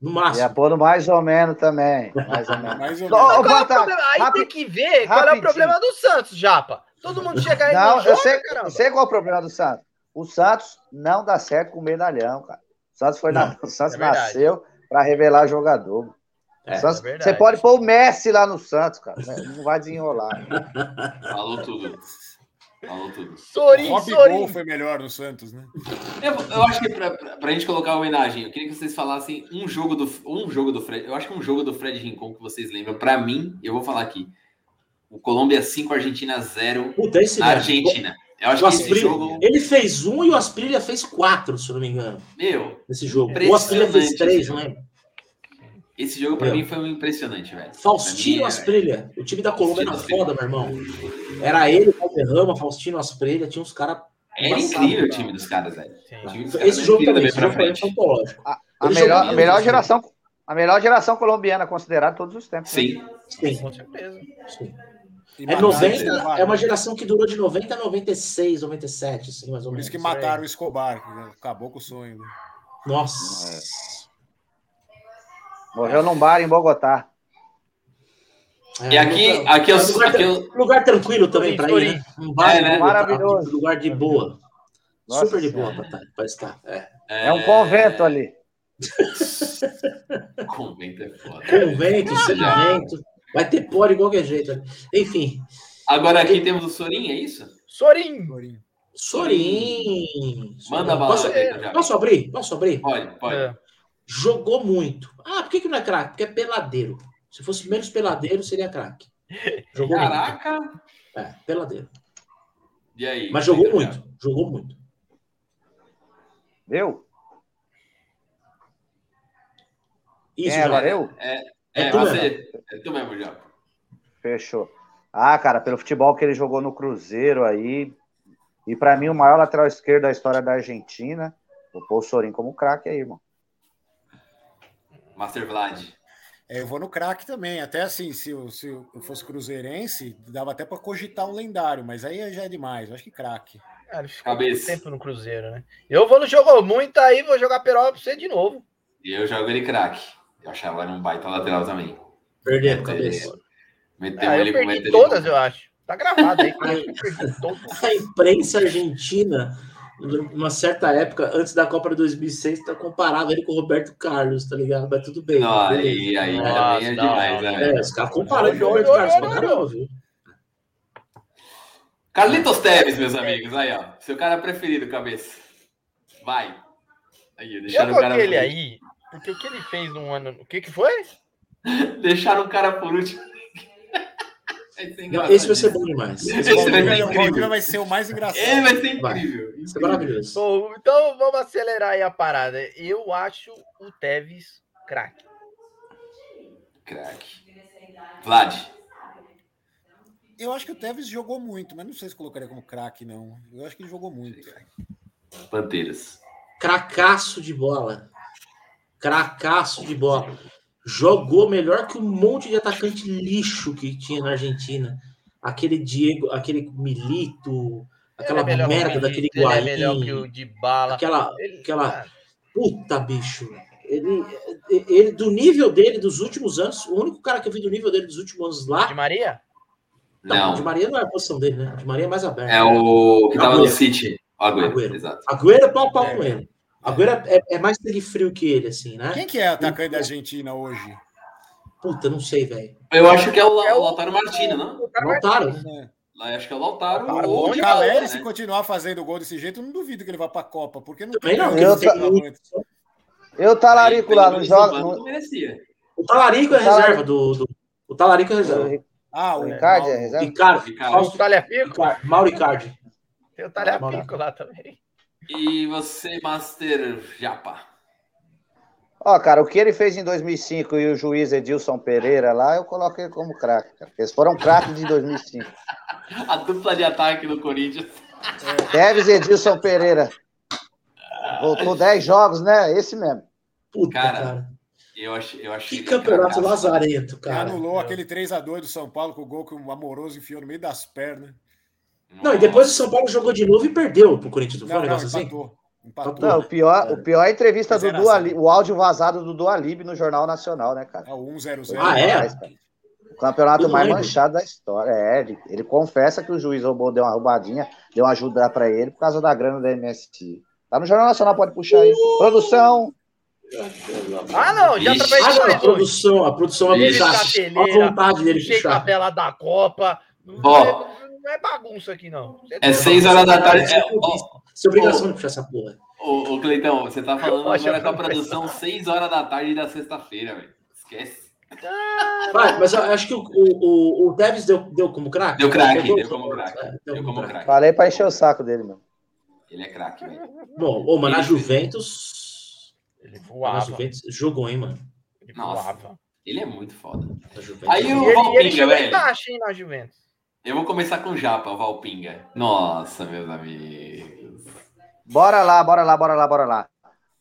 No máximo. Ia pôr mais ou menos também. Mais ou menos. Mais ou menos. ó, Qual é o problema? Aí rapi- tem que ver qual é o rapidinho. problema do Santos, Japa. Todo mundo chega aí Não, no jogo, eu sei, caramba. eu sei qual é o problema do Santos. O Santos não dá certo com medalhão, cara. O Santos, foi na- o Santos é nasceu para revelar jogador. É, O Santos- é você pode pôr o Messi lá no Santos, cara. Não vai desenrolar. Falou tudo. Falou tudo. Sorin, Rob Sorin. Gol foi melhor no Santos, né? Eu, eu acho que pra, pra, pra gente colocar a homenagem, eu queria que vocês falassem um jogo do um jogo do Fred. Eu acho que um jogo do Fred Rincon que vocês lembram. Pra mim, eu vou falar aqui. O Colômbia 5, Argentina 0 Puta, esse na. Argentina. Eu acho O que esse Asprilha- jogo. Ele fez um e o Asprilha fez quatro, se eu não me engano, Meu, nesse jogo. O Asprilha fez três, não é? Esse jogo pra Meu. mim foi um impressionante, velho. Faustino é- Asprilha. O time da Colômbia era foda, meu irmão. Era ele, Valderrama, Faustino Asprilha, tinha uns caras. Era incrível o time dos caras, velho. Dos caras Esse jogo também, esse pra jogo foi antológico. A Ele melhor, a melhor geração, a melhor geração colombiana considerada todos os tempos. né? Sim. Sim, Com certeza. sim. É mataram o 90, Escobar, é uma né? geração que durou de 90 a 96, 97, assim, mais ou Por menos. isso que mataram o Escobar, que acabou com o sonho. né? Nossa. Morreu num bar em Bogotá. É, E aqui, lugar, aqui, eu, lugar, aqui eu, lugar tranquilo também para ir, né? Um bar É, né? Bogotá, Maravilhoso. lugar de boa. Nossa Super de boa pra, pra estar. É. É um convento ali. Convento é foda. Convento, sedimento. Vai ter pó de qualquer jeito. né? Enfim, Agora aqui temos o Sorin, é isso? Sorin. Sorin. Manda a bala, Posso, já. posso abrir? Posso abrir? Pode, pode. É. Jogou muito. Ah, por que, que não é craque? Porque é peladeiro. Se fosse menos peladeiro, seria craque. Jogou Caraca! muito. É, peladeiro. E aí? Mas jogou Pedro, muito. Jogou muito. Viu? Isso, é agora? Eu? É, É tu você. É tu mesmo, já. Fechou. Ah, cara, pelo futebol que ele jogou no Cruzeiro aí. E pra mim, o maior lateral esquerdo da história da Argentina. Vou pôr o Sorin como craque aí, irmão. Master Vlad. É, eu vou no craque também. Até assim, se eu, se eu fosse cruzeirense, dava até para cogitar um lendário, mas aí já é demais. Eu acho que craque. Cara, ele ficou Cabeça. tempo no Cruzeiro, né? Eu vou no jogo muito aí, vou jogar perola pra você de novo. E eu jogo ele craque. Eu achava ele um baita lateral também. Perdendo É, cabeça. Meteu Ah, ele eu perdi meteu todas, ele eu acho. Tá gravado aí. cara. Eu perdi todas. A imprensa argentina, numa certa época, antes da Copa de 2006, tá comparava ele com o Roberto Carlos, tá ligado? Mas tudo bem. Não, aí, aí Nossa, também é demais, né? É, os caras comparam com o Roberto Carlos pra caramba, viu? Carlitos Teves, meus amigos. Aí, ó. Seu cara preferido, cabeça. Vai. Aí, deixaram o cara ele aí, porque o que ele fez um ano. O que que foi? Deixaram o cara por último. Não, esse vai ser bom demais. Esse Esse vai ser incrível. Vai ser o mais engraçado. Ele vai ser incrível. Vai ser maravilhoso. Bom, então vamos acelerar aí a parada. Eu acho o Tevez craque. Craque. Vlad. Eu acho que o Tevez jogou muito, mas não sei se colocaria como craque, não. Eu acho que ele jogou muito. Panteiras. Cracaço de bola. Cracaço de bola. Jogou melhor que um monte de atacante lixo que tinha na Argentina. Aquele Diego, aquele Milito, aquela é o merda daquele Milito, Ele é melhor que o de bala. Aquela, Ele, aquela ah, puta, bicho. Ele, ele, do nível dele dos últimos anos, o único cara que eu vi do nível dele dos últimos anos de lá. Maria? Não, o de Não. Maria não é a posição dele, né? De Maria é mais aberto. É o que tava no Agüero. City. O Agüero, Agüero. exato. Agüero é pau a pau É. com ele. Agüero é, é mais sangue frio que ele, assim, né? Quem que é atacante da Argentina hoje? Puta, não sei, velho. Eu acho que é o, É o- o Lautaro? O cara Lautaro. É. Acho que é o Lautaro. Lautaro, ou bom o Caleri, Caleri, se né? continuar fazendo gol desse jeito, eu não duvido que ele vá pra Copa, porque não Também não, tem não tem- centroavante. Eu, talarico lá, não joga. Não. O Talarico é Talarico- reserva do, do. O Talarico é reserva. Ah, o Ricardo é reserva? Ricardo. Ricardo. O Fausto- Talhafico? Ricardo, Mauro Icardi. Tem o Talhafico lá também. E você, Master Japa? Ó, cara, o que ele fez em 2005 e o juiz Edilson Pereira lá, eu coloquei ele como craque. cara. Eles foram craques de 2005. A dupla de ataque do Corinthians. Teves e Edilson Pereira. Voltou 10 jogos, né? Esse mesmo. Puta, Cara, cara. Eu achei, eu achei Que campeonato lazarento, cara. anulou aquele 3x2 do São Paulo com o gol que o Amoroso enfiou no meio das pernas. Não, e depois o São Paulo jogou de novo e perdeu pro Corinthians. Não foi um negócio assim? Empatou. Não, o pior, o pior é a entrevista do Dualib, o áudio vazado do Dualib no Jornal Nacional, né, cara? É o 1-0-0. Ah, é? o campeonato mais manchado da história. É, ele, ele confessa que o juiz roubou, deu uma roubadinha, deu uma ajuda para ele por causa da grana da MST. Tá no Jornal Nacional, pode puxar aí. Produção. Ah, não, já através ah, a produção, a produção é a vontade dele puxar. tabela da Copa. Não, é, não é bagunça aqui, não. É 6 horas da tarde. É, é obrigação de puxar essa porra. Ô, ô Cleitão, você tá falando agora com a produção 6 horas da tarde da sexta-feira, velho. Esquece. Vai, mas eu acho que o, o, o Tevez deu, deu como craque. Deu craque, deu, deu, como craque. É, deu, como craque. Falei pra encher o saco dele, mano. Ele é craque, velho. Bom, ô, mas na Juventus. Ele voava. Na Juventus jogou, hein, mano. Ele Nossa, voava. Ele é muito foda. Aí o Valpinga, velho. Taxa, hein, na Juventus. Eu vou começar com o Japa, Valpinga. Nossa, meus amigos. Bora lá, bora lá, bora lá, bora lá.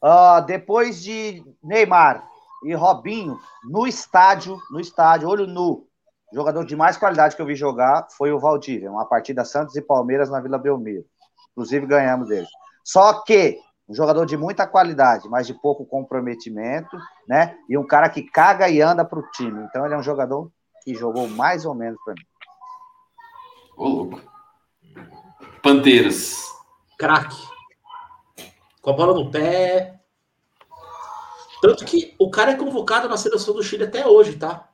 Uh, depois de Neymar, e Robinho, no estádio, no estádio, olho nu, jogador de mais qualidade que eu vi jogar foi o Valdívia, uma partida Santos e Palmeiras na Vila Belmiro. Inclusive ganhamos dele. Só que um jogador de muita qualidade, mas de pouco comprometimento, né? E um cara que caga e anda para o time. Então ele é um jogador que jogou mais ou menos para mim. Ô, louco. Panteiros. Craque. Com a bola no pé, tanto que o cara é convocado na seleção do Chile até hoje, tá?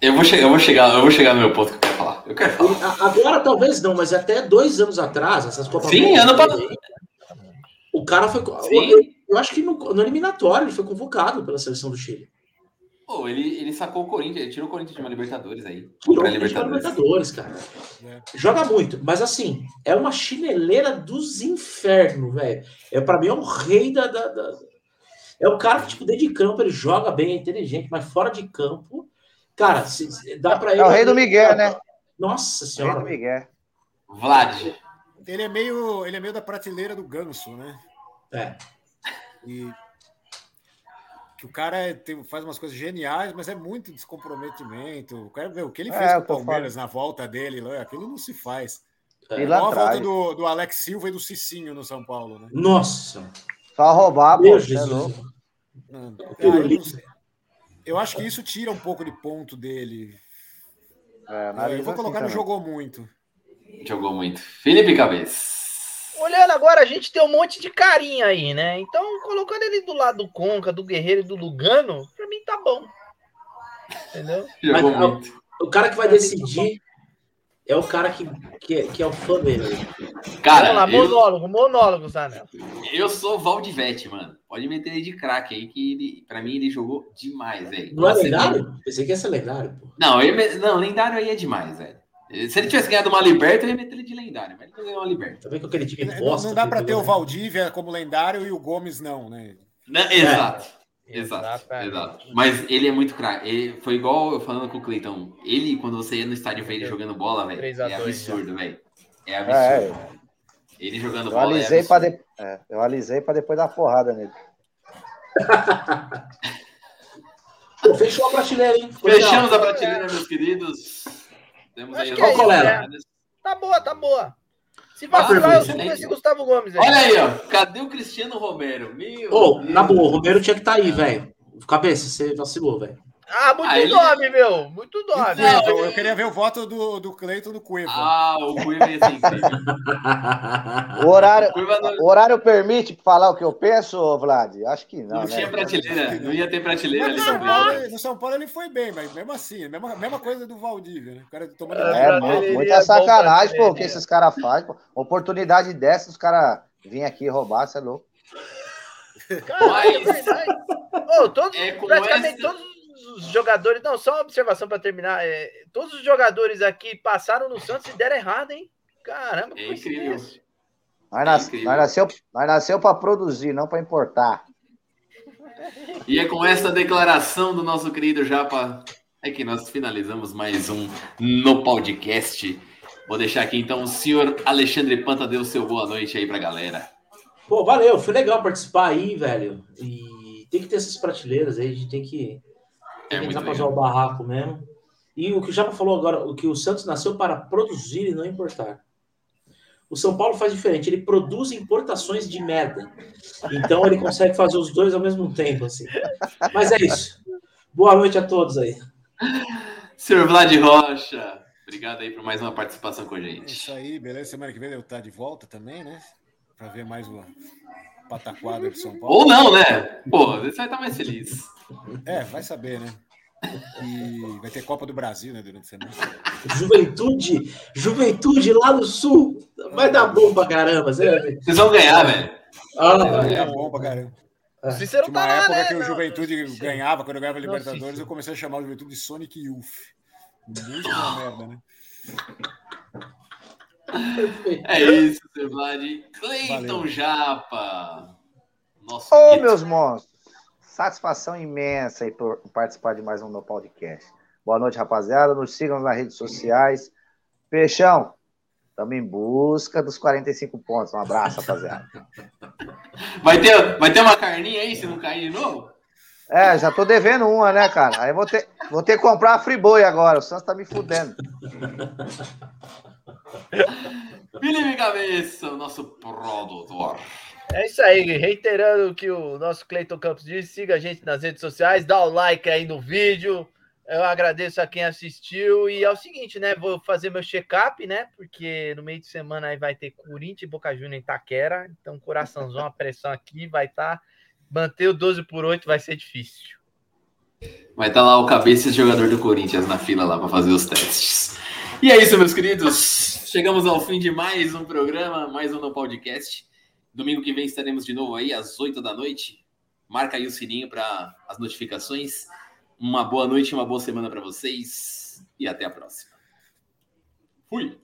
Eu vou chegar, eu vou chegar, eu vou chegar no meu ponto que eu quero falar. Eu quero falar. Agora talvez não, mas até dois anos atrás, essas Copas Sim, ano passado. O cara foi. Eu, eu, acho que no, no, eliminatório ele foi convocado pela seleção do Chile. Pô, ele, ele sacou o Corinthians, ele tirou o Corinthians de uma Libertadores aí. Tirou o Libertadores. Libertadores, cara. É. Joga muito, mas assim, é uma chineleira dos infernos, velho. É, para mim é um rei da, da, da é o cara que, tipo, dentro de campo, ele joga bem, é inteligente, mas fora de campo, cara, se, dá para ele. É o rei do Miguel, né? Nossa senhora. Rei do Miguel. Vlad. Ele é meio, ele é meio da prateleira do Ganso, né? É. E que o cara é, tem, faz umas coisas geniais, mas é muito descomprometimento. O, cara, o que ele é, fez é, com o Palmeiras na volta dele, aquilo não se faz. É. a volta do, do Alex Silva e do Cicinho no São Paulo, né? Nossa! Só roubar, pô. É eu acho que isso tira um pouco de ponto dele. É, eu vou colocar no jogou muito. Jogou muito. Felipe Cabeça. Olhando agora, a gente tem um monte de carinha aí, né? Então, colocando ele do lado do Conca, do Guerreiro e do Lugano, pra mim tá bom. Entendeu? Mas, o, o cara que vai decidir é o cara que, que, é, que é o fã dele. Cara, Vamos lá, monólogo, eu, monólogo, Zanel. Eu sou Valdivete, mano. Pode meter ele de craque aí, que ele, pra mim ele jogou demais, velho. Não é lendário? Pensei que ia ser lendário, pô. Não, ele, não, lendário aí é demais, velho. Se ele tivesse ganhado uma Liberta, eu ia meter ele de lendário, mas ele não ganhou uma Liberta. Também com aquele time bosta. Não, não dá pra ter o Valdívia como lendário e o Gomes não, né? Não, exato. É. Exato, exato. Mas ele é muito craque. Foi igual eu falando com o Cleiton. Ele, quando você ia no estádio ver ele jogando bola, velho, é absurdo, velho. É absurdo. É, ele jogando eu bola. Alisei é de... é, eu alisei para depois dar porrada nele. Pô, fechou a prateleira, hein? Fechamos a prateleira, meus queridos. Temos aí Qual colera? Tá boa, tá boa. Se vacilar, eu sou esse Gustavo Gomes. Aí. Olha aí, ó. Cadê o Cristiano Romero? Meu oh, na boa, o Romero tinha que estar tá aí, velho. Cabeça, você vacilou, velho. Ah, muito ah, nome, ele... meu. Muito nome. Não, eu, eu queria ver o voto do, do Cleiton do Cuiva. Ah, o Cuiva ia ser incrível. o horário, o horário permite falar o que eu penso, Vlad? Acho que não. Não né? tinha prateleira, não ia ter prateleira ali. No São, Paulo, no São Paulo ele foi bem, mas mesmo assim, mesma, mesma coisa do Valdívia, né? O cara tomando. É, é muita sacanagem, pô, o que esses caras fazem. Oportunidade dessa, os caras vêm aqui roubar, você é louco. Cara, mas... é verdade. Oh, todos, é praticamente essa... todos os jogadores. Não, só uma observação para terminar. É, todos os jogadores aqui passaram no Santos e deram errado, hein? Caramba, é incrível. Nós, nas, é nós, nasceu, nós nasceu para produzir, não para importar. E é com essa declaração do nosso querido Japa é que nós finalizamos mais um no podcast. Vou deixar aqui então o senhor Alexandre Panta deu seu boa noite aí para a galera. Pô, valeu, foi legal participar aí, velho. E tem que ter essas prateleiras aí, a gente tem que é pra usar o barraco mesmo. E o que o Japa falou agora, o que o Santos nasceu para produzir e não importar. O São Paulo faz diferente, ele produz importações de merda. Então ele consegue fazer os dois ao mesmo tempo, assim. Mas é isso. Boa noite a todos aí. Senhor Vlad Rocha, obrigado aí por mais uma participação com a gente. Isso aí, beleza. Semana que vem eu estar de volta também, né? Para ver mais uma pataquada de São Paulo. Ou não, né? Pô, você vai estar mais feliz. É, vai saber, né? E vai ter Copa do Brasil, né, durante a semana. Juventude, Juventude lá no sul. Vai dar bom pra caramba, Vocês vão ganhar, velho. Ah, vai dar bom pra caramba. Cícero Tinha uma tá lá, época né? que o Não, Juventude não, ganhava, quando eu ganhava Não, Libertadores, Cícero. eu comecei a chamar o Juventude de Sonic Youth. Muito uma merda, né? É isso, Vlad. Cleiton. Japa. Nosso Ô, mito. meus monstros, satisfação imensa aí por participar de mais um No Podcast. Boa noite, rapaziada. Nos sigam nas redes sociais. Peixão, estamos em busca dos 45 pontos. Um abraço, rapaziada. Vai ter, vai ter uma carninha aí se não cair de novo? É, já tô devendo uma, né, cara? Aí vou ter, vou ter que comprar a Friboi agora. O Santos tá me fudendo. Felipe Cabeça, o nosso produtor. É isso aí, reiterando o que o nosso Cleiton Campos disse, siga a gente nas redes sociais, dá o like aí no vídeo. Eu agradeço a quem assistiu e é o seguinte, né? Vou fazer meu check-up, né? Porque no meio de semana aí vai ter Corinthians e Boca Juniors em Itaquera, então coraçãozão, a pressão aqui vai estar manter o 12 por 8 vai ser difícil. Vai estar lá o cabeça jogador do Corinthians na fila lá para fazer os testes. E é isso, meus queridos. Chegamos ao fim de mais um programa, mais um no podcast. Domingo que vem estaremos de novo aí às 8 da noite. Marca aí o sininho para as notificações. Uma boa noite, uma boa semana para vocês e até a próxima. Fui.